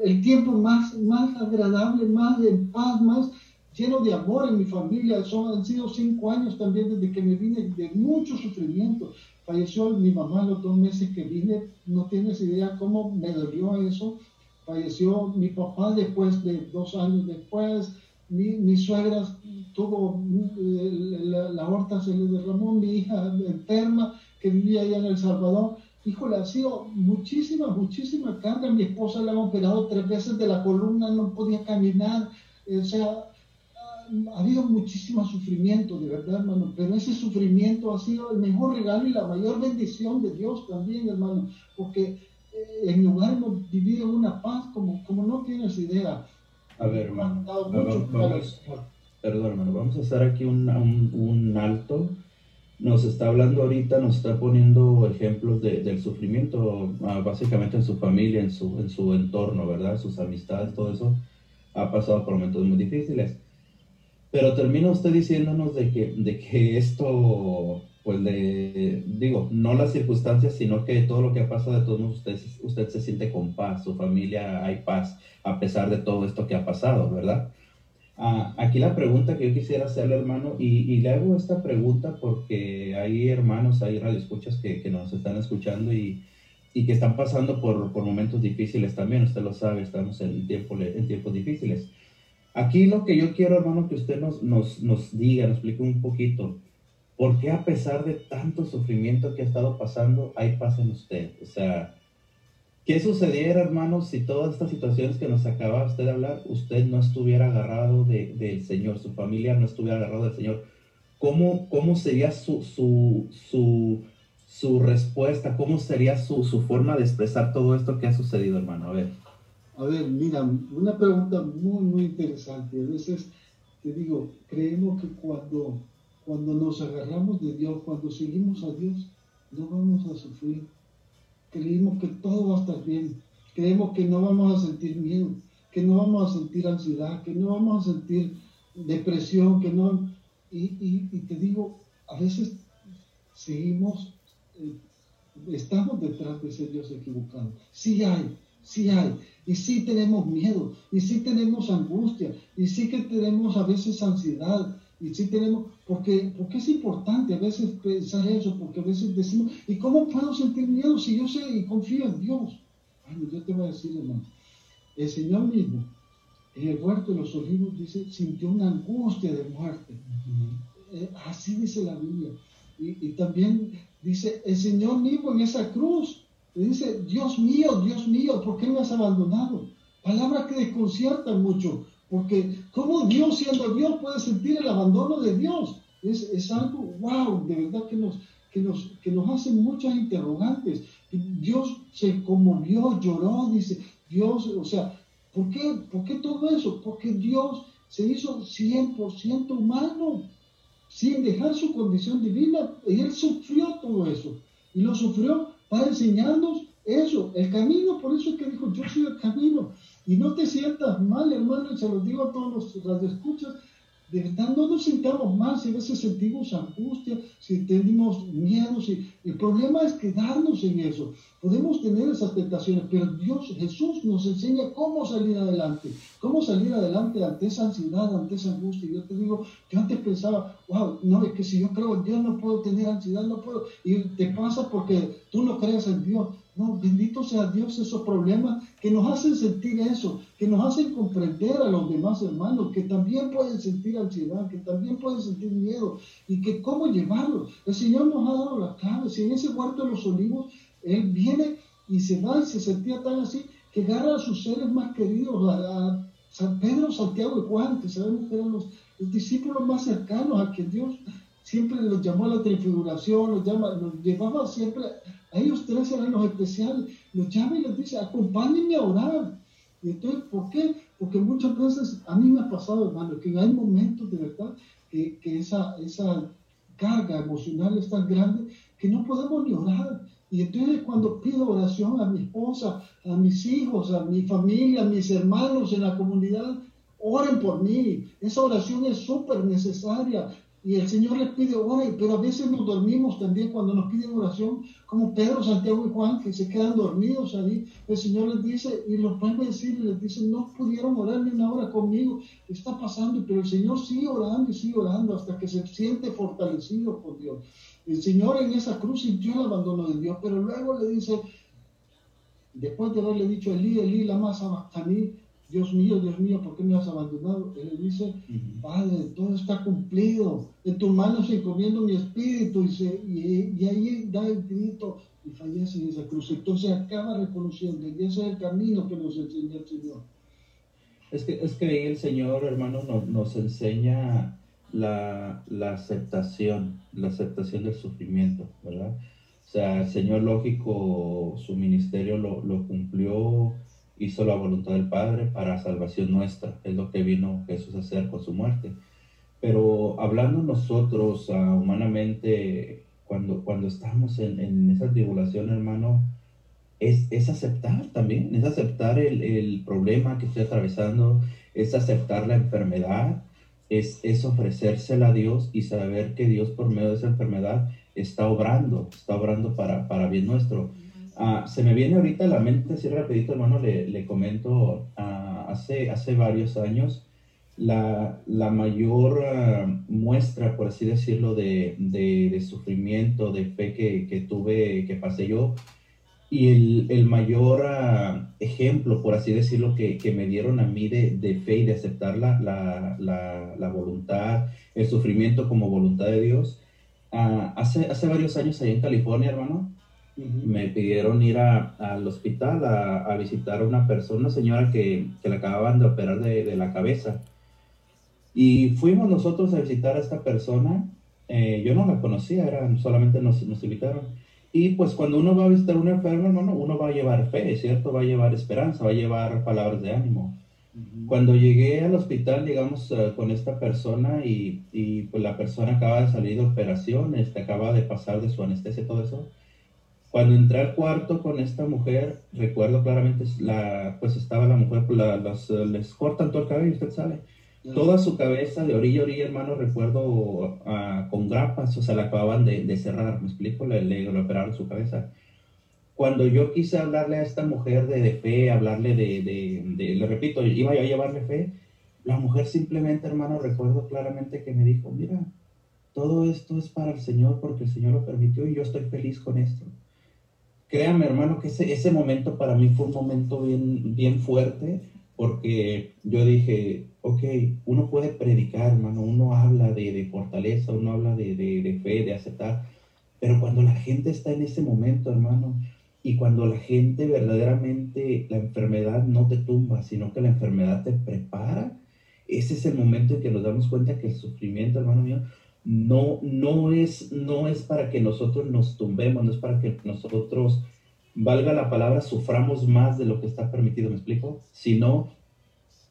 el tiempo más, más agradable, más en paz, más lleno de amor en mi familia, son, han sido cinco años también desde que me vine de mucho sufrimiento, falleció mi mamá los dos meses que vine, no tienes idea cómo me dolió eso, falleció mi papá después de dos años después, mi, mi suegra tuvo, la, la aorta se le derramó, mi hija enferma que vivía allá en El Salvador. Híjole, ha sido muchísima, muchísima carga. Mi esposa la ha operado tres veces de la columna, no podía caminar. O sea, ha habido muchísimo sufrimiento, de verdad, hermano. Pero ese sufrimiento ha sido el mejor regalo y la mayor bendición de Dios también, hermano. Porque eh, en mi hogar hemos vivido una paz como, como no tienes idea. A ver, hermano. Vamos, perdón, hermano. Vamos a hacer aquí un, un, un, alto. Nos está hablando ahorita, nos está poniendo ejemplos de, del sufrimiento, básicamente en su familia, en su, en su entorno, ¿verdad? Sus amistades, todo eso. Ha pasado por momentos muy difíciles. Pero termina usted diciéndonos de que, de que esto, pues le digo, no las circunstancias, sino que todo lo que ha pasado de todos usted, usted se siente con paz, su familia hay paz, a pesar de todo esto que ha pasado, ¿verdad? Ah, aquí la pregunta que yo quisiera hacerle, hermano, y, y, le hago esta pregunta porque hay hermanos, hay radioescuchas que, que nos están escuchando y, y que están pasando por, por, momentos difíciles también, usted lo sabe, estamos en, tiempo, en tiempos difíciles. Aquí lo que yo quiero, hermano, que usted nos, nos, nos diga, nos explique un poquito, ¿por qué a pesar de tanto sufrimiento que ha estado pasando, hay paz en usted? O sea, ¿qué sucediera, hermano, si todas estas situaciones que nos acaba usted de hablar, usted no estuviera agarrado del de, Señor, su familia no estuviera agarrado del Señor? ¿Cómo, cómo sería su, su, su, su respuesta? ¿Cómo sería su, su forma de expresar todo esto que ha sucedido, hermano? A ver. A ver, mira, una pregunta muy, muy interesante. A veces te digo, creemos que cuando, cuando nos agarramos de Dios, cuando seguimos a Dios, no vamos a sufrir. Creemos que todo va a estar bien. Creemos que no vamos a sentir miedo, que no vamos a sentir ansiedad, que no vamos a sentir depresión, que no... Y, y, y te digo, a veces seguimos, eh, estamos detrás de ese Dios equivocado. Sí hay, sí hay. Y sí tenemos miedo, y sí tenemos angustia, y sí que tenemos a veces ansiedad, y sí tenemos, porque, porque es importante a veces pensar eso, porque a veces decimos, ¿y cómo puedo sentir miedo si yo sé y confío en Dios? Bueno, yo te voy a decir, hermano, el Señor mismo, en el huerto de los olivos, dice, sintió una angustia de muerte. Uh -huh. eh, así dice la Biblia. Y, y también dice, el Señor mismo en esa cruz, dice, Dios mío, Dios mío, ¿por qué me has abandonado? Palabra que desconcierta mucho, porque ¿cómo Dios siendo Dios puede sentir el abandono de Dios? Es, es algo, wow, de verdad que nos, que, nos, que nos hace muchas interrogantes. Dios se conmovió, lloró, dice, Dios, o sea, ¿por qué, ¿por qué todo eso? Porque Dios se hizo 100% humano, sin dejar su condición divina, y Él sufrió todo eso, y lo sufrió para enseñarnos eso, el camino, por eso es que dijo, yo soy el camino. Y no te sientas mal, hermano, y se lo digo a todos los radioescuchas, de verdad no nos sintamos mal si a veces sentimos angustia, si tenemos miedo, si... el problema es quedarnos en eso. Podemos tener esas tentaciones, pero Dios, Jesús nos enseña cómo salir adelante, cómo salir adelante ante esa ansiedad, ante esa angustia. Yo te digo, que antes pensaba, wow, no, es que si yo creo en Dios no puedo tener ansiedad, no puedo. Y te pasa porque tú no crees en Dios. Bendito sea Dios esos problemas que nos hacen sentir eso, que nos hacen comprender a los demás hermanos, que también pueden sentir ansiedad, que también pueden sentir miedo y que cómo llevarlo. El Señor nos ha dado la clave. Si en ese huerto de los olivos Él viene y se va y se sentía tan así que agarra a sus seres más queridos, a, San Pedro, Santiago y Juan, que sabemos que eran los discípulos más cercanos a que Dios siempre los llamó a la transfiguración, los, llama, los llevaba siempre a ellos tres eran los especiales. Los llama y les dice, acompáñenme a orar. Y entonces, ¿por qué? Porque muchas veces a mí me ha pasado, hermano, que hay momentos de verdad que, que esa, esa carga emocional es tan grande que no podemos ni orar. Y entonces cuando pido oración a mi esposa, a mis hijos, a mi familia, a mis hermanos en la comunidad, oren por mí. Esa oración es súper necesaria. Y el Señor les pide oren, pero a veces nos dormimos también cuando nos piden oración, como Pedro, Santiago y Juan, que se quedan dormidos ahí. El Señor les dice, y los vuelve a decir, y les dice, no pudieron orar ni una hora conmigo. Está pasando, pero el Señor sigue orando y sigue orando hasta que se siente fortalecido por Dios. El Señor en esa cruz sintió el abandono de Dios, pero luego le dice, después de haberle dicho, Elí, Elí, lama sabachthani, Dios mío, Dios mío, ¿por qué me has abandonado? Él le dice, Padre, todo está cumplido, en tus manos encomiendo mi espíritu, y, se, y, ahí da el grito y fallece en esa cruz. Entonces acaba reconociendo, y ese es el camino que nos enseña el Señor. Es que, es que ahí el Señor, hermano, nos, nos enseña la, la, aceptación, la aceptación del sufrimiento, ¿verdad? O sea, el Señor lógico, su ministerio lo, lo cumplió hizo la voluntad del Padre para salvación nuestra. Es lo que vino Jesús a hacer con su muerte. Pero hablando nosotros uh, humanamente, cuando, cuando estamos en, en, esa tribulación, hermano, es, es aceptar también, es aceptar el, el, problema que estoy atravesando, es aceptar la enfermedad, es, es ofrecérsela a Dios y saber que Dios por medio de esa enfermedad está obrando, está obrando para, para bien nuestro. Ah, se me viene ahorita a la mente, así rapidito, hermano, le, le comento, uh, hace, hace varios años, la, la mayor uh, muestra, por así decirlo, de, de, sufrimiento, de fe que, que, tuve, que pasé yo, y el, el mayor ejemplo, por así decirlo, que, que, me dieron a mí de, de fe y de aceptar la, la, la, la, voluntad, el sufrimiento como voluntad de Dios, hace, hace varios años allá en California, hermano, me pidieron ir a, al hospital a, a, visitar a una persona, una señora que, que le acababan de operar de, de, la cabeza. Y fuimos nosotros a visitar a esta persona. Eh, yo no la conocía, era, solamente nos, nos, invitaron. Y pues cuando uno va a visitar a un enfermo, hermano, uno va a llevar fe, ¿cierto? Va a llevar esperanza, va a llevar palabras de ánimo. Cuando llegué al hospital, llegamos uh, con esta persona y, y, pues la persona acaba de salir de operación, este, acaba de pasar de su anestesia todo eso cuando entré al cuarto con esta mujer, recuerdo claramente, la, pues estaba la mujer, la, les cortan todo el cabello, usted sabe. Toda su cabeza, de orilla a orilla, hermano, recuerdo uh, con grapas, o sea, la acababan de, de cerrar, ¿me explico? Le, le, le, operaron su cabeza. Cuando yo quise hablarle a esta mujer de, de fe, hablarle de, de, de, le repito, iba yo a llevarle fe, la mujer simplemente, hermano, recuerdo claramente que me dijo, mira, todo esto es para el Señor porque el Señor lo permitió y yo estoy feliz con esto créame hermano que ese, ese momento para mí fue un momento bien, bien fuerte porque yo dije, ok, uno puede predicar, hermano, uno habla de, de fortaleza, uno habla de, de, de, fe, de aceptar, pero cuando la gente está en ese momento, hermano, y cuando la gente verdaderamente, la enfermedad no te tumba, sino que la enfermedad te prepara, ese es el momento en que nos damos cuenta que el sufrimiento, hermano mío, no, no, es, no es para que nosotros nos tumbemos, no es para que nosotros, valga la palabra, suframos más de lo que está permitido, ¿me explico? Sino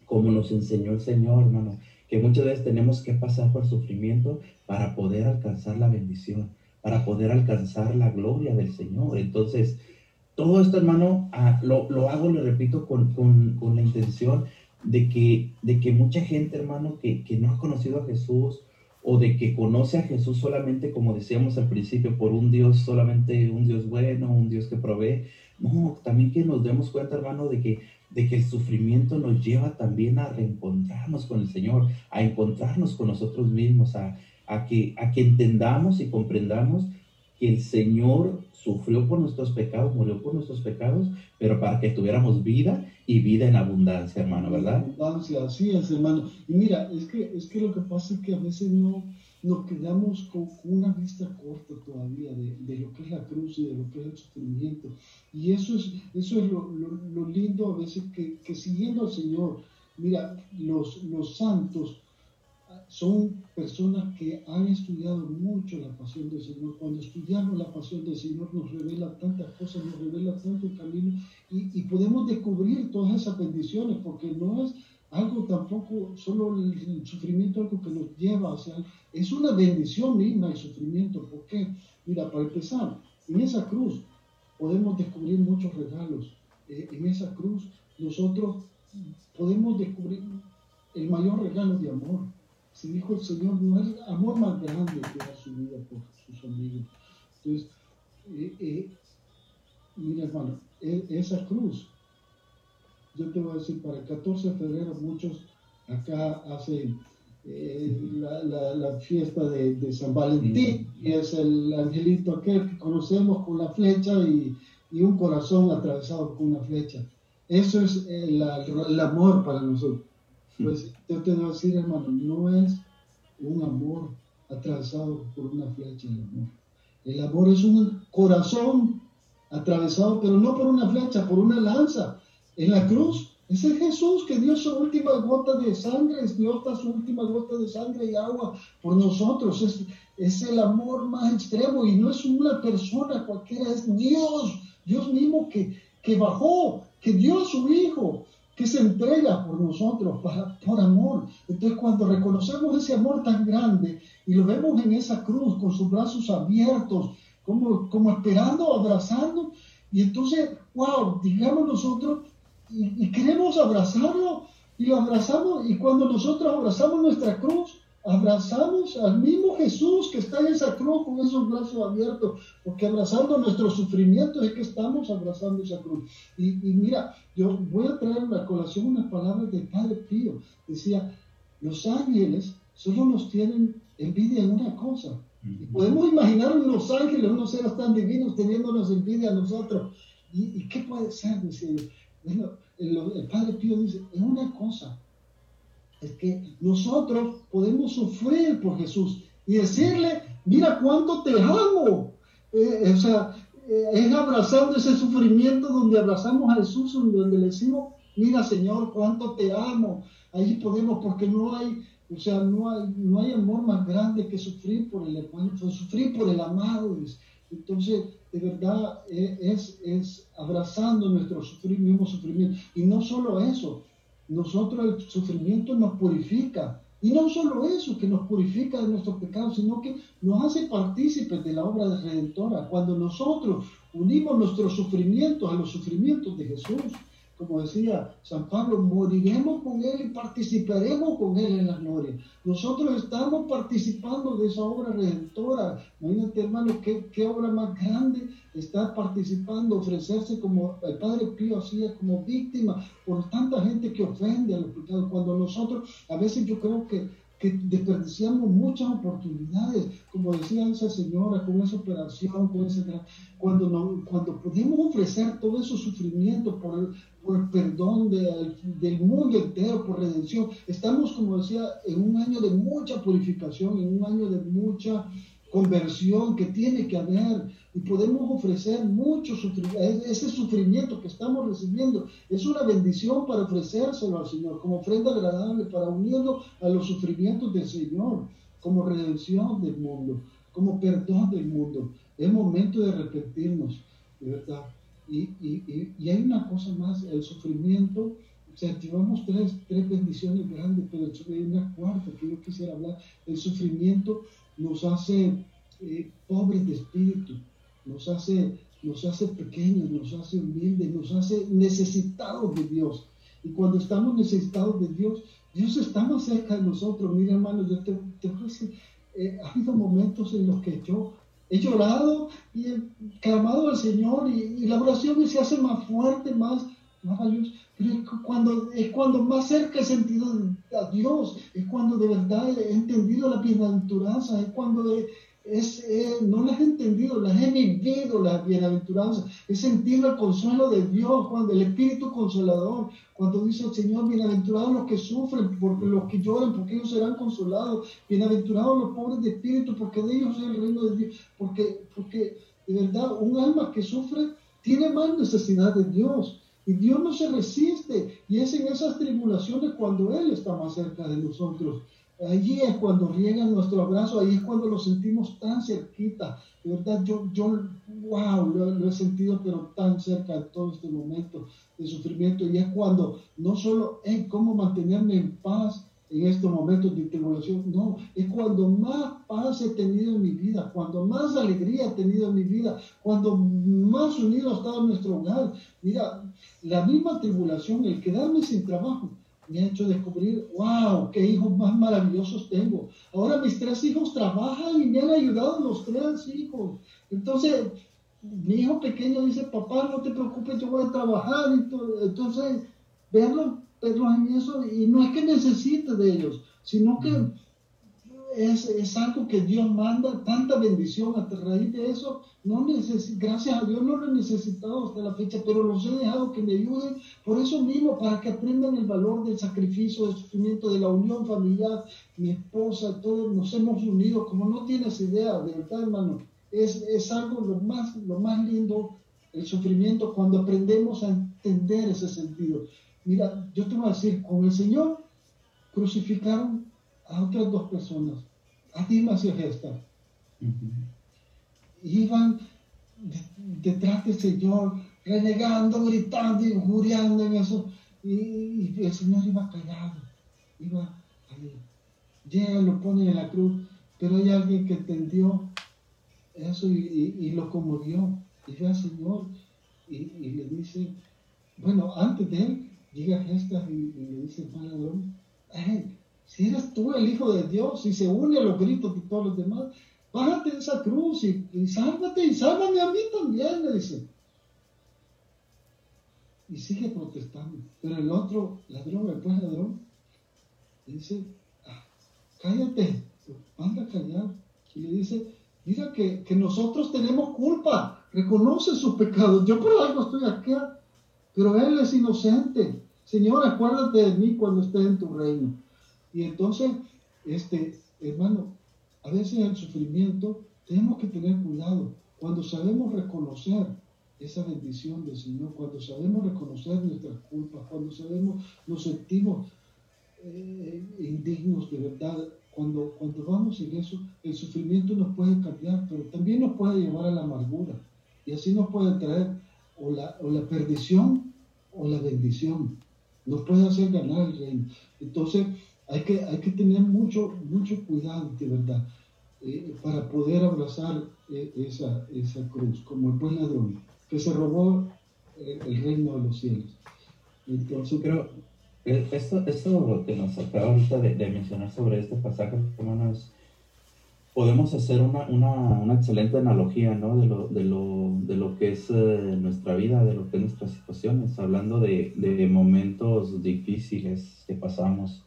como nos enseñó el Señor, hermano, que muchas veces tenemos que pasar por sufrimiento para poder alcanzar la bendición, para poder alcanzar la gloria del Señor. Entonces, todo esto, hermano, ah, lo, lo, hago, lo repito, con, con, con, la intención de que, de que mucha gente, hermano, que, que no ha conocido a Jesús, o de que conoce a Jesús solamente, como decíamos al principio, por un Dios solamente, un Dios bueno, un Dios que provee. No, también que nos demos cuenta, hermano, de que, de que el sufrimiento nos lleva también a reencontrarnos con el Señor, a encontrarnos con nosotros mismos, a, a, que, a que entendamos y comprendamos que el Señor sufrió por nuestros pecados, murió por nuestros pecados, pero para que tuviéramos vida y vida en abundancia, hermano, ¿verdad? Abundancia, así es, hermano. Y mira, es que, es que lo que pasa es que a veces no nos quedamos con una vista corta todavía de, de lo que es la cruz y de lo que es el sufrimiento. Y eso es, eso es lo, lo, lo lindo a veces que, que, siguiendo al Señor, mira, los, los santos, son personas que han estudiado mucho la pasión del Señor. Cuando estudiamos la pasión del Señor nos revela tantas cosas, nos revela tanto el camino y, podemos descubrir todas esas bendiciones porque no es algo tampoco, solo el, sufrimiento, algo que nos lleva, o sea, es una bendición misma el sufrimiento. ¿Por qué? Mira, para empezar, en esa cruz podemos descubrir muchos regalos. Eh, en esa cruz nosotros podemos descubrir el mayor regalo de amor. Si dijo el Señor, no hay amor más grande que dar su vida por sus amigos. Entonces, eh, eh, mira hermano, e, esa cruz, yo te voy a decir, para el 14 de febrero muchos acá hacen eh, la, fiesta de, San Valentín, y es el angelito aquel que conocemos con la flecha y, un corazón atravesado con una flecha. Eso es el, el amor para nosotros. Pues yo te voy a decir, hermano, no es un amor atravesado por una flecha el amor. El amor es un corazón atravesado, pero no por una flecha, por una lanza. En la cruz, es el Jesús que dio su última gota de sangre, dio hasta su última gota de sangre y agua por nosotros. Es, es el amor más extremo y no es una persona cualquiera, es Dios, Dios mismo que, que bajó, que dio a su Hijo que se entrega por nosotros, por amor. Entonces cuando reconocemos ese amor tan grande y lo vemos en esa cruz con sus brazos abiertos, como, como esperando, abrazando, y entonces, wow, digamos nosotros, y, y queremos abrazarlo, y lo abrazamos, y cuando nosotros abrazamos nuestra cruz, abrazamos al mismo Jesús que está en esa cruz con esos brazos abiertos, porque abrazando nuestro sufrimiento es que estamos abrazando esa cruz. Y, mira, yo voy a traer a la colación unas palabras del Padre Pío. Decía, los ángeles solo nos tienen envidia en una cosa. Y podemos imaginar unos ángeles, unos seres tan divinos teniéndonos envidia a nosotros. ¿Y, qué puede ser? Decía Bueno, el, el Padre Pío dice, en una cosa, es que nosotros podemos sufrir por Jesús y decirle, mira cuánto te amo. Eh, o sea, eh, es abrazando ese sufrimiento donde abrazamos a Jesús, donde le decimos, mira Señor, cuánto te amo. Ahí podemos, porque no hay, o sea, no hay, no hay amor más grande que sufrir por el sufrir por el amado. Entonces, de verdad, eh, es, es abrazando nuestro sufrimiento, sufrimiento. Y no solo eso, nosotros el sufrimiento nos purifica. Y no solo eso, que nos purifica de nuestros pecados, sino que nos hace partícipes de la obra de redentora. Cuando nosotros unimos nuestros sufrimientos a los sufrimientos de Jesús, como decía San Pablo, moriremos con Él y participaremos con Él en la gloria. Nosotros estamos participando de esa obra redentora. Imagínate, hermano, qué, qué obra más grande estar participando, ofrecerse como el Padre Pío hacía, como víctima por tanta gente que ofende a los pecados. Cuando nosotros, a veces yo creo que que desperdiciamos muchas oportunidades, como decía esa señora, con esa operación, con ese, cuando, no, cuando podemos ofrecer todo ese sufrimiento por el, por el perdón del mundo entero, por redención, estamos, como decía, en un año de mucha purificación, en un año de mucha conversión que tiene que haber y podemos ofrecer mucho sufrimiento. Ese sufrimiento que estamos recibiendo es una bendición para ofrecérselo al Señor, como ofrenda agradable, para unirlo a los sufrimientos del Señor, como redención del mundo, como perdón del mundo. Es momento de arrepentirnos, de verdad. Y, y, y, hay una cosa más, el sufrimiento, o sea, llevamos tres, tres bendiciones grandes, pero hay una cuarta que yo quisiera hablar. El sufrimiento nos hace eh, pobres de espíritu, nos hace, nos hace pequeños, nos hace humildes, nos hace necesitados de Dios. Y cuando estamos necesitados de Dios, Dios está más cerca de nosotros. Mira, hermano, yo te, te voy a decir, eh, ha habido momentos en los que yo he llorado y he clamado al Señor y, la oración se hace más fuerte, más, más valiosa. Pero es cuando, es cuando más cerca he sentido a Dios, es cuando de verdad he entendido la bienaventuranza, es cuando he, es, no las he entendido, las he vivido, las bienaventuranzas. He sentido el consuelo de Dios, cuando el Espíritu Consolador, cuando dice el Señor, bienaventurados los que sufren, porque los que lloran, porque ellos serán consolados. Bienaventurados los pobres de espíritu, porque de ellos es el reino de Dios. Porque, porque de verdad, un alma que sufre tiene más necesidad de Dios. Y Dios no se resiste. Y es en esas tribulaciones cuando Él está más cerca de nosotros. Allí es cuando riega nuestro abrazo, ahí es cuando lo sentimos tan cerquita. De verdad, yo, yo wow, lo, he sentido, pero tan cerca en todo este momento de sufrimiento. Y es cuando no solo es cómo mantenerme en paz en estos momentos de tribulación. No, es cuando más paz he tenido en mi vida, cuando más alegría he tenido en mi vida, cuando más unido ha estado nuestro hogar. Mira, la misma tribulación, el quedarme sin trabajo, me ha hecho descubrir, wow, qué hijos más maravillosos tengo. Ahora mis tres hijos trabajan y me han ayudado los tres hijos. Entonces, mi hijo pequeño dice, papá, no te preocupes, yo voy a trabajar. Entonces, verlo pero en eso, y no es que necesite de ellos, sino que es, es, algo que Dios manda, tanta bendición a raíz de eso, no gracias a Dios no lo he necesitado hasta la fecha, pero los he dejado que me ayuden. Por eso mismo, para que aprendan el valor del sacrificio, del sufrimiento, de la unión familiar, mi esposa, todos nos hemos unido, como no tienes idea, de verdad hermano, es, es algo lo más, lo más lindo, el sufrimiento, cuando aprendemos a entender ese sentido. Mira, yo te voy a decir, con el Señor crucificaron a otras dos personas, a Dimas y a Gesta. Iban detrás del Señor, renegando, gritando, injuriando en eso. Y, el Señor iba callado, iba ahí. Llega, lo pone en la cruz, pero hay alguien que entendió eso y, lo conmovió. Y ve al Señor y, y le dice, bueno, antes de él, llega Gestas y, le dice al ladrón, si eres tú el Hijo de Dios y se une a los gritos de todos los demás, bájate de esa cruz y, sálvate y sálvame a mí también, le dice. Y sigue protestando. Pero el otro ladrón, el pues ladrón, le dice, ah, cállate, manda a callar. Y le dice, mira que, que nosotros tenemos culpa, reconoce sus pecados. Yo por algo estoy aquí pero él es inocente. Señor, acuérdate de mí cuando esté en tu reino. Y entonces, este, hermano, a veces el sufrimiento tenemos que tener cuidado. Cuando sabemos reconocer esa bendición del Señor, cuando sabemos reconocer nuestras culpas, cuando sabemos, nos sentimos eh, indignos de verdad, cuando, cuando vamos en eso, el sufrimiento nos puede cambiar, pero también nos puede llevar a la amargura. Y así nos puede traer o la, o la perdición o la bendición. Nos puede hacer ganar el reino. Entonces, hay que, hay que tener mucho, mucho cuidado, de verdad, eh, para poder abrazar eh, esa, esa cruz, como el buen ladrón, que se robó eh, el reino de los cielos. Entonces, creo, esto, esto que nos acaba ahorita de, de mencionar sobre este pasaje, hermanos, podemos hacer una, una, una excelente analogía ¿no? de, lo, de, lo, de lo que es nuestra vida, de lo que es nuestras situaciones, hablando de, de, momentos difíciles que pasamos,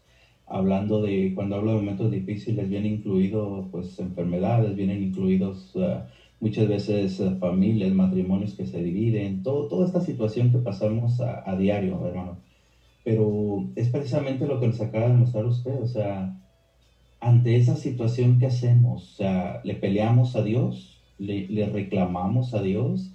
hablando de, cuando hablo de momentos difíciles, vienen incluidos pues enfermedades, vienen incluidos uh, muchas veces uh, familias, matrimonios que se dividen, todo, toda esta situación que pasamos a, a diario, hermano. Pero es precisamente lo que nos acaba de mostrar usted, o sea, ante esa situación que hacemos, o sea, le peleamos a Dios, le, reclamamos a Dios,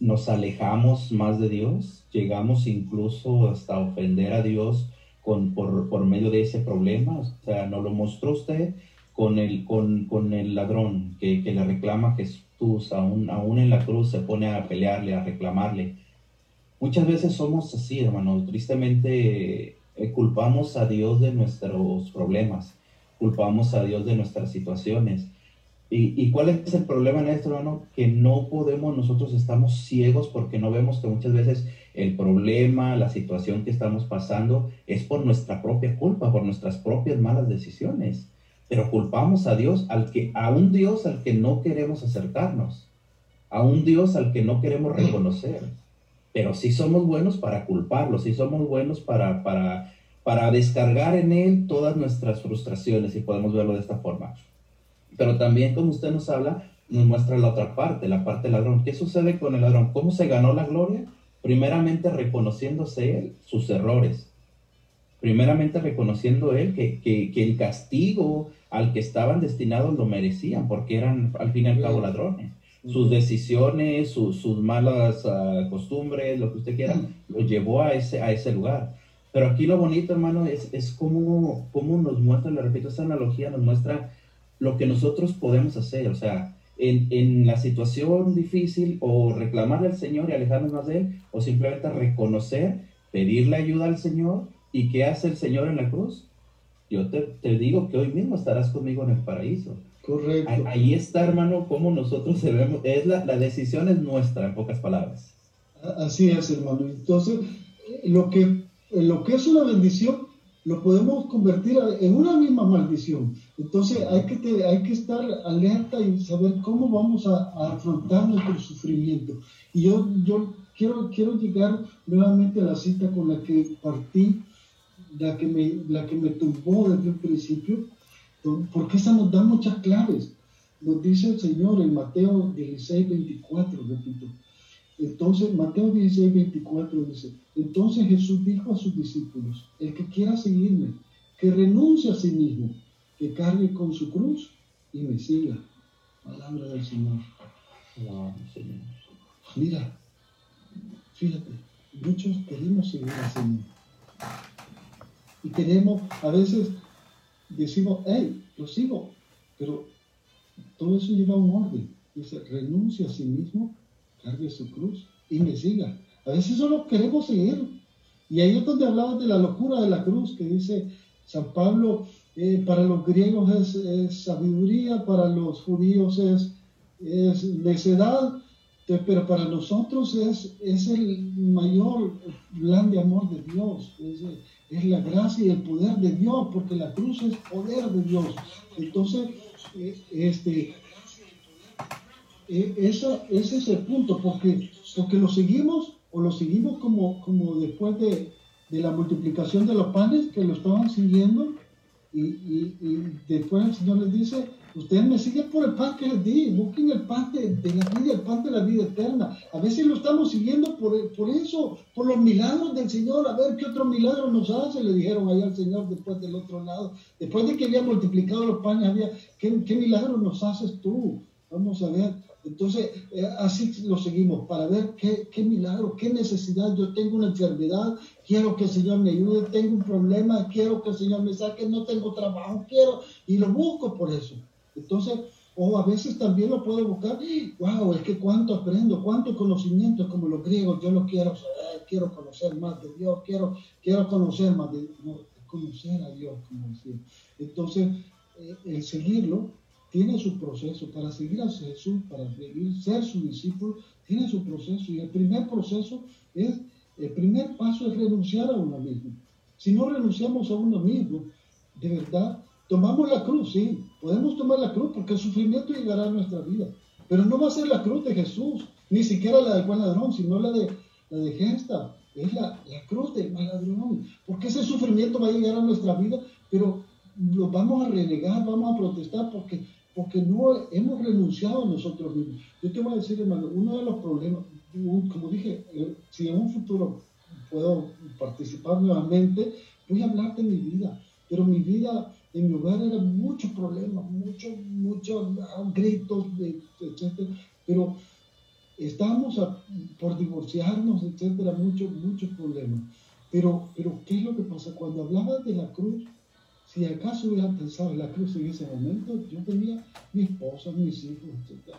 nos alejamos más de Dios, llegamos incluso hasta ofender a Dios con, por, medio de ese problema, o sea, nos lo mostró usted con el, con, con el ladrón que, que, le reclama Jesús, aún, aún en la cruz se pone a pelearle, a reclamarle. Muchas veces somos así, hermanos, tristemente eh, culpamos a Dios de nuestros problemas, culpamos a Dios de nuestras situaciones. ¿Y, ¿Y, cuál es el problema en esto, hermano? Que no podemos, nosotros estamos ciegos porque no vemos que muchas veces el problema, la situación que estamos pasando es por nuestra propia culpa, por nuestras propias malas decisiones. Pero culpamos a Dios, al que, a un Dios al que no queremos acercarnos, a un Dios al que no queremos reconocer pero sí somos buenos para culparlo, sí somos buenos para, para, para descargar en él todas nuestras frustraciones, si podemos verlo de esta forma. Pero también, como usted nos habla, nos muestra la otra parte, la parte del ladrón. ¿Qué sucede con el ladrón? ¿Cómo se ganó la gloria? Primeramente reconociéndose él sus errores. Primeramente reconociendo él que, que, que el castigo al que estaban destinados lo merecían, porque eran al fin y al cabo ladrones sus decisiones, sus malas uh, costumbres, lo que usted quiera, lo llevó a ese, a ese lugar. Pero aquí lo bonito, hermano, es, es cómo, cómo nos muestra, le repito, esta analogía nos muestra lo que nosotros podemos hacer. O sea, en, en, la situación difícil o reclamarle al Señor y alejarnos más de Él, o simplemente reconocer, pedirle ayuda al Señor ¿Y qué hace el Señor en la cruz? Yo te, te digo que hoy mismo estarás conmigo en el paraíso. Correcto. Ahí está, hermano, como nosotros debemos, es la, la decisión es nuestra, en pocas palabras. Así es, hermano. Entonces, lo que, lo que es una bendición, lo podemos convertir en una misma maldición. Entonces, hay que, hay que estar alerta y saber cómo vamos a, a, afrontar nuestro sufrimiento. Y yo, yo quiero, quiero llegar nuevamente a la cita con la que partí, la que me, la que me tumbó desde el principio, porque esa nos da muchas claves. Nos dice el Señor en Mateo 16, 24, repito. Entonces, Mateo 16, 24 dice, entonces Jesús dijo a sus discípulos, el que quiera seguirme, que renuncie a sí mismo, que cargue con su cruz y me siga. Palabra del Señor. Mira, fíjate, muchos queremos seguir al Señor. Y queremos, a veces decimos, hey, lo sigo, pero todo eso lleva un orden. Dice, renuncia a sí mismo, cargue su cruz y me siga. A veces solo queremos seguir. Y ahí es donde hablaba de la locura de la cruz, que dice San Pablo, eh, para los griegos es, sabiduría, para los judíos es, es necedad, pero para nosotros es, es el mayor plan de amor de Dios. Es, es la gracia y el poder de Dios, porque la cruz es poder de Dios. Entonces, este, eso, ese es el punto, porque, porque lo seguimos o lo seguimos como, como después de, de la multiplicación de los panes, que lo estaban siguiendo, y, y, y, después el Señor les dice, ustedes me siguen por el pan que les di, busquen el pan de, de, la vida, el pan de la vida eterna. A veces lo estamos siguiendo por, por eso, por los milagros del Señor, a ver qué otro milagro nos hace, le dijeron allá al Señor después del otro lado. Después de que había multiplicado los panes, había, ¿qué, qué milagro nos haces tú? Vamos a ver. Entonces, eh, así lo seguimos para ver qué, qué, milagro, qué necesidad. Yo tengo una enfermedad, quiero que el Señor me ayude, tengo un problema, quiero que el Señor me saque, no tengo trabajo, quiero, y lo busco por eso. Entonces, o a veces también lo puedo buscar, wow, es que cuánto aprendo, cuánto conocimiento, como los griegos, yo lo quiero saber, quiero conocer más de Dios, quiero, quiero conocer más de, no, conocer a Dios, como decía. Entonces, eh, el seguirlo tiene su proceso. Para seguir a Jesús, para seguir, ser su discípulo, tiene su proceso. Y el primer proceso es, el primer paso es renunciar a uno mismo. Si no renunciamos a uno mismo, de verdad, tomamos la cruz, sí, podemos tomar la cruz porque el sufrimiento llegará a nuestra vida. Pero no va a ser la cruz de Jesús, ni siquiera la del buen ladrón, sino la de, la de Gesta. Es la, la cruz del mal ladrón. Porque ese sufrimiento va a llegar a nuestra vida, pero lo vamos a renegar, vamos a protestar porque porque no hemos renunciado a nosotros mismos. Yo te voy a decir, hermano, uno de los problemas, como dije, si en un futuro puedo participar nuevamente, voy a hablar de mi vida, pero mi vida en mi hogar era muchos problemas, muchos, muchos gritos, etcétera, pero estábamos por divorciarnos, etcétera, muchos, muchos problemas. Pero, pero, ¿qué es lo que pasa? Cuando hablaba de la cruz, si acaso hubiera pensado en la cruz en ese momento, yo tenía mi esposa, mis hijos, etc.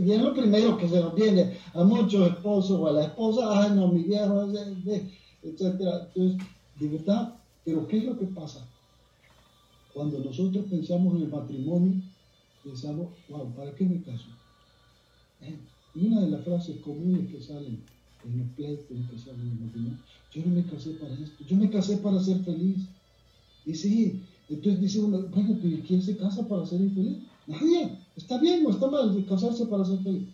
Y es lo primero que se nos viene a muchos esposos o a la esposa, ay no, mi viejo, etc. Entonces, de verdad, pero ¿qué es lo que pasa? Cuando nosotros pensamos en el matrimonio, pensamos, wow, ¿para qué me caso? ¿Eh? Y una de las frases comunes que salen en los pleitos que salen en el matrimonio, yo no me casé para esto, yo me casé para ser feliz. Y sí, entonces dice uno, bueno, ¿y quién se casa para ser infeliz? Nadie. Está bien o está mal casarse para ser feliz.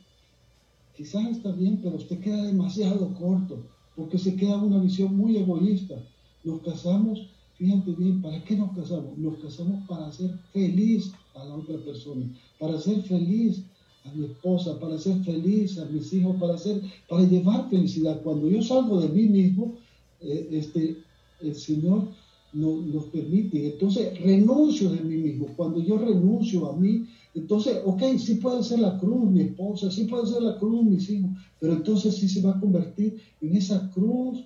Quizás está bien, pero usted queda demasiado corto, porque se queda una visión muy egoísta. Nos casamos, fíjate bien, ¿para qué nos casamos? Nos casamos para hacer feliz a la otra persona, para hacer feliz a mi esposa, para ser feliz a mis hijos, para hacer, para llevar felicidad. Cuando yo salgo de mí mismo, eh, este, el Señor no, nos permite. Entonces renuncio de mí mismo. Cuando yo renuncio a mí, entonces, ok, sí puede ser la cruz mi esposa, sí puede ser la cruz mis hijos, pero entonces sí se va a convertir en esa cruz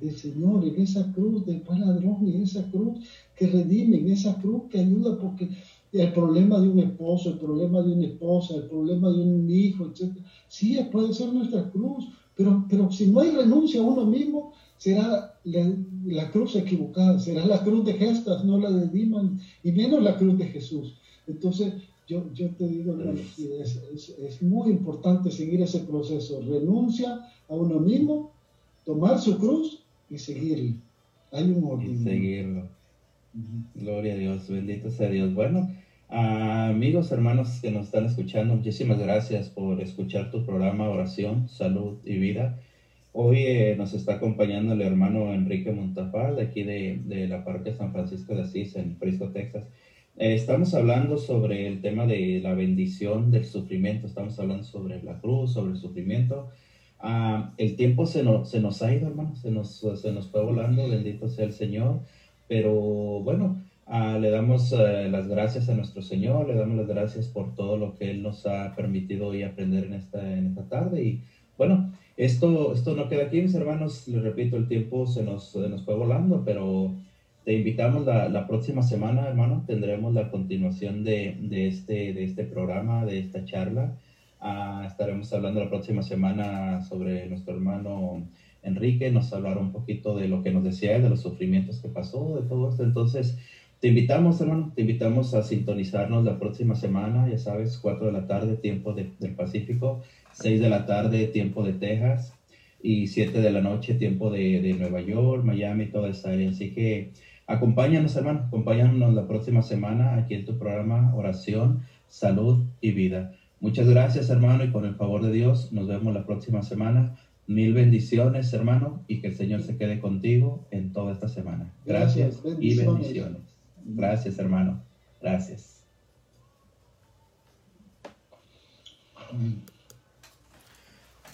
del Señor, en esa cruz del buen ladrón, en esa cruz que redime, en esa cruz que ayuda, porque el problema de un esposo, el problema de una esposa, el problema de un hijo, etc. Sí, puede ser nuestra cruz, pero, pero si no hay renuncia a uno mismo, será la cruz equivocada, será la cruz de gestas, no la de Diman, y menos la cruz de Jesús. Entonces, yo, yo te digo, hermano, es, es, es, muy importante seguir ese proceso. Renuncia a uno mismo, tomar su cruz y seguirle. Hay un orden. Y seguirlo. Uh -huh. Gloria a Dios, bendito sea Dios. Bueno, amigos, hermanos que nos están escuchando, muchísimas gracias por escuchar tu programa Oración, Salud y Vida. Hoy eh, nos está acompañando el hermano Enrique Montafal, de aquí de, de la parroquia San Francisco de Asís, en Frisco, Texas. Eh, estamos hablando sobre el tema de la bendición del sufrimiento, estamos hablando sobre la cruz, sobre el sufrimiento. Uh, el tiempo se, no, se nos ha ido, hermano, se nos, se nos fue volando, bendito sea el Señor. Pero bueno, uh, le damos uh, las gracias a nuestro Señor, le damos las gracias por todo lo que Él nos ha permitido hoy aprender en esta, en esta tarde. Y bueno, esto, esto no queda aquí, mis hermanos, les repito, el tiempo se nos, se nos fue volando, pero te invitamos la, la, próxima semana, hermano, tendremos la continuación de, de, este, de este programa, de esta charla. Uh, estaremos hablando la próxima semana sobre nuestro hermano Enrique, nos hablará un poquito de lo que nos decía, de los sufrimientos que pasó, de todo esto. Entonces, te invitamos, hermano, te invitamos a sintonizarnos la próxima semana, ya sabes, 4 de la tarde, tiempo de, del Pacífico, 6 de la tarde, tiempo de Texas, y 7 de la noche, tiempo de, de Nueva York, Miami, toda esa área. Así que acompáñanos, hermano, acompáñanos la próxima semana aquí en tu programa Oración, Salud y Vida. Muchas gracias, hermano, y con el favor de Dios, nos vemos la próxima semana. Mil bendiciones, hermano, y que el Señor se quede contigo en toda esta semana. Gracias, gracias bendiciones. y bendiciones. Gracias, hermano. Gracias.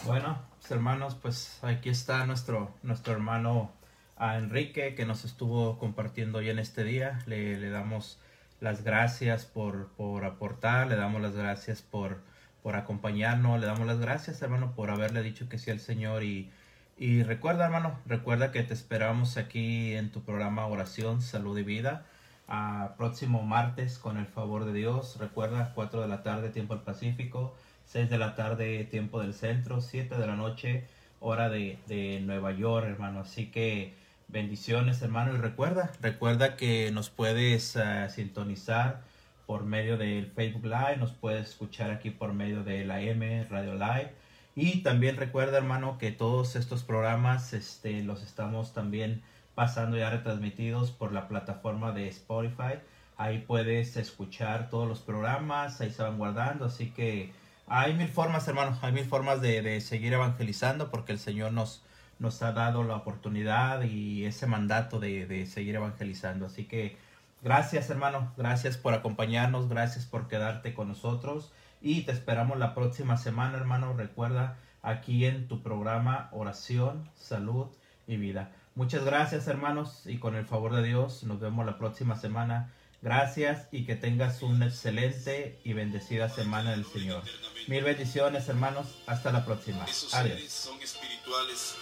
Bueno, pues, hermanos, pues aquí está nuestro, nuestro hermano a Enrique que nos estuvo compartiendo hoy en este día. Le, le damos las gracias por, por, aportar, le damos las gracias por, por acompañarnos, le damos las gracias, hermano, por haberle dicho que sí al Señor. Y, y recuerda, hermano, recuerda que te esperamos aquí en tu programa Oración, Salud y Vida. a próximo martes, con el favor de Dios. Recuerda, 4 de la tarde, tiempo del Pacífico, 6 de la tarde, tiempo del centro, 7 de la noche, hora de, de Nueva York, hermano. Así que bendiciones, hermano. Y recuerda, recuerda que nos puedes uh, sintonizar por medio del Facebook Live, nos puedes escuchar aquí por medio de la M Radio Live. Y también recuerda, hermano, que todos estos programas este, los estamos también pasando ya retransmitidos por la plataforma de Spotify. Ahí puedes escuchar todos los programas, ahí se van guardando. Así que hay mil formas, hermano, hay mil formas de, de seguir evangelizando porque el Señor nos, nos ha dado la oportunidad y ese mandato de, de, seguir evangelizando. Así que gracias hermano, gracias por acompañarnos, gracias por quedarte con nosotros y te esperamos la próxima semana hermano. Recuerda aquí en tu programa Oración, Salud y Vida. Muchas gracias hermanos y con el favor de Dios nos vemos la próxima semana. Gracias y que tengas una excelente y bendecida semana del Señor. Mil bendiciones hermanos. Hasta la próxima. Adiós. Son espirituales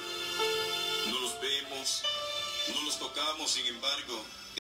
no los vemos, no los tocamos, sin embargo,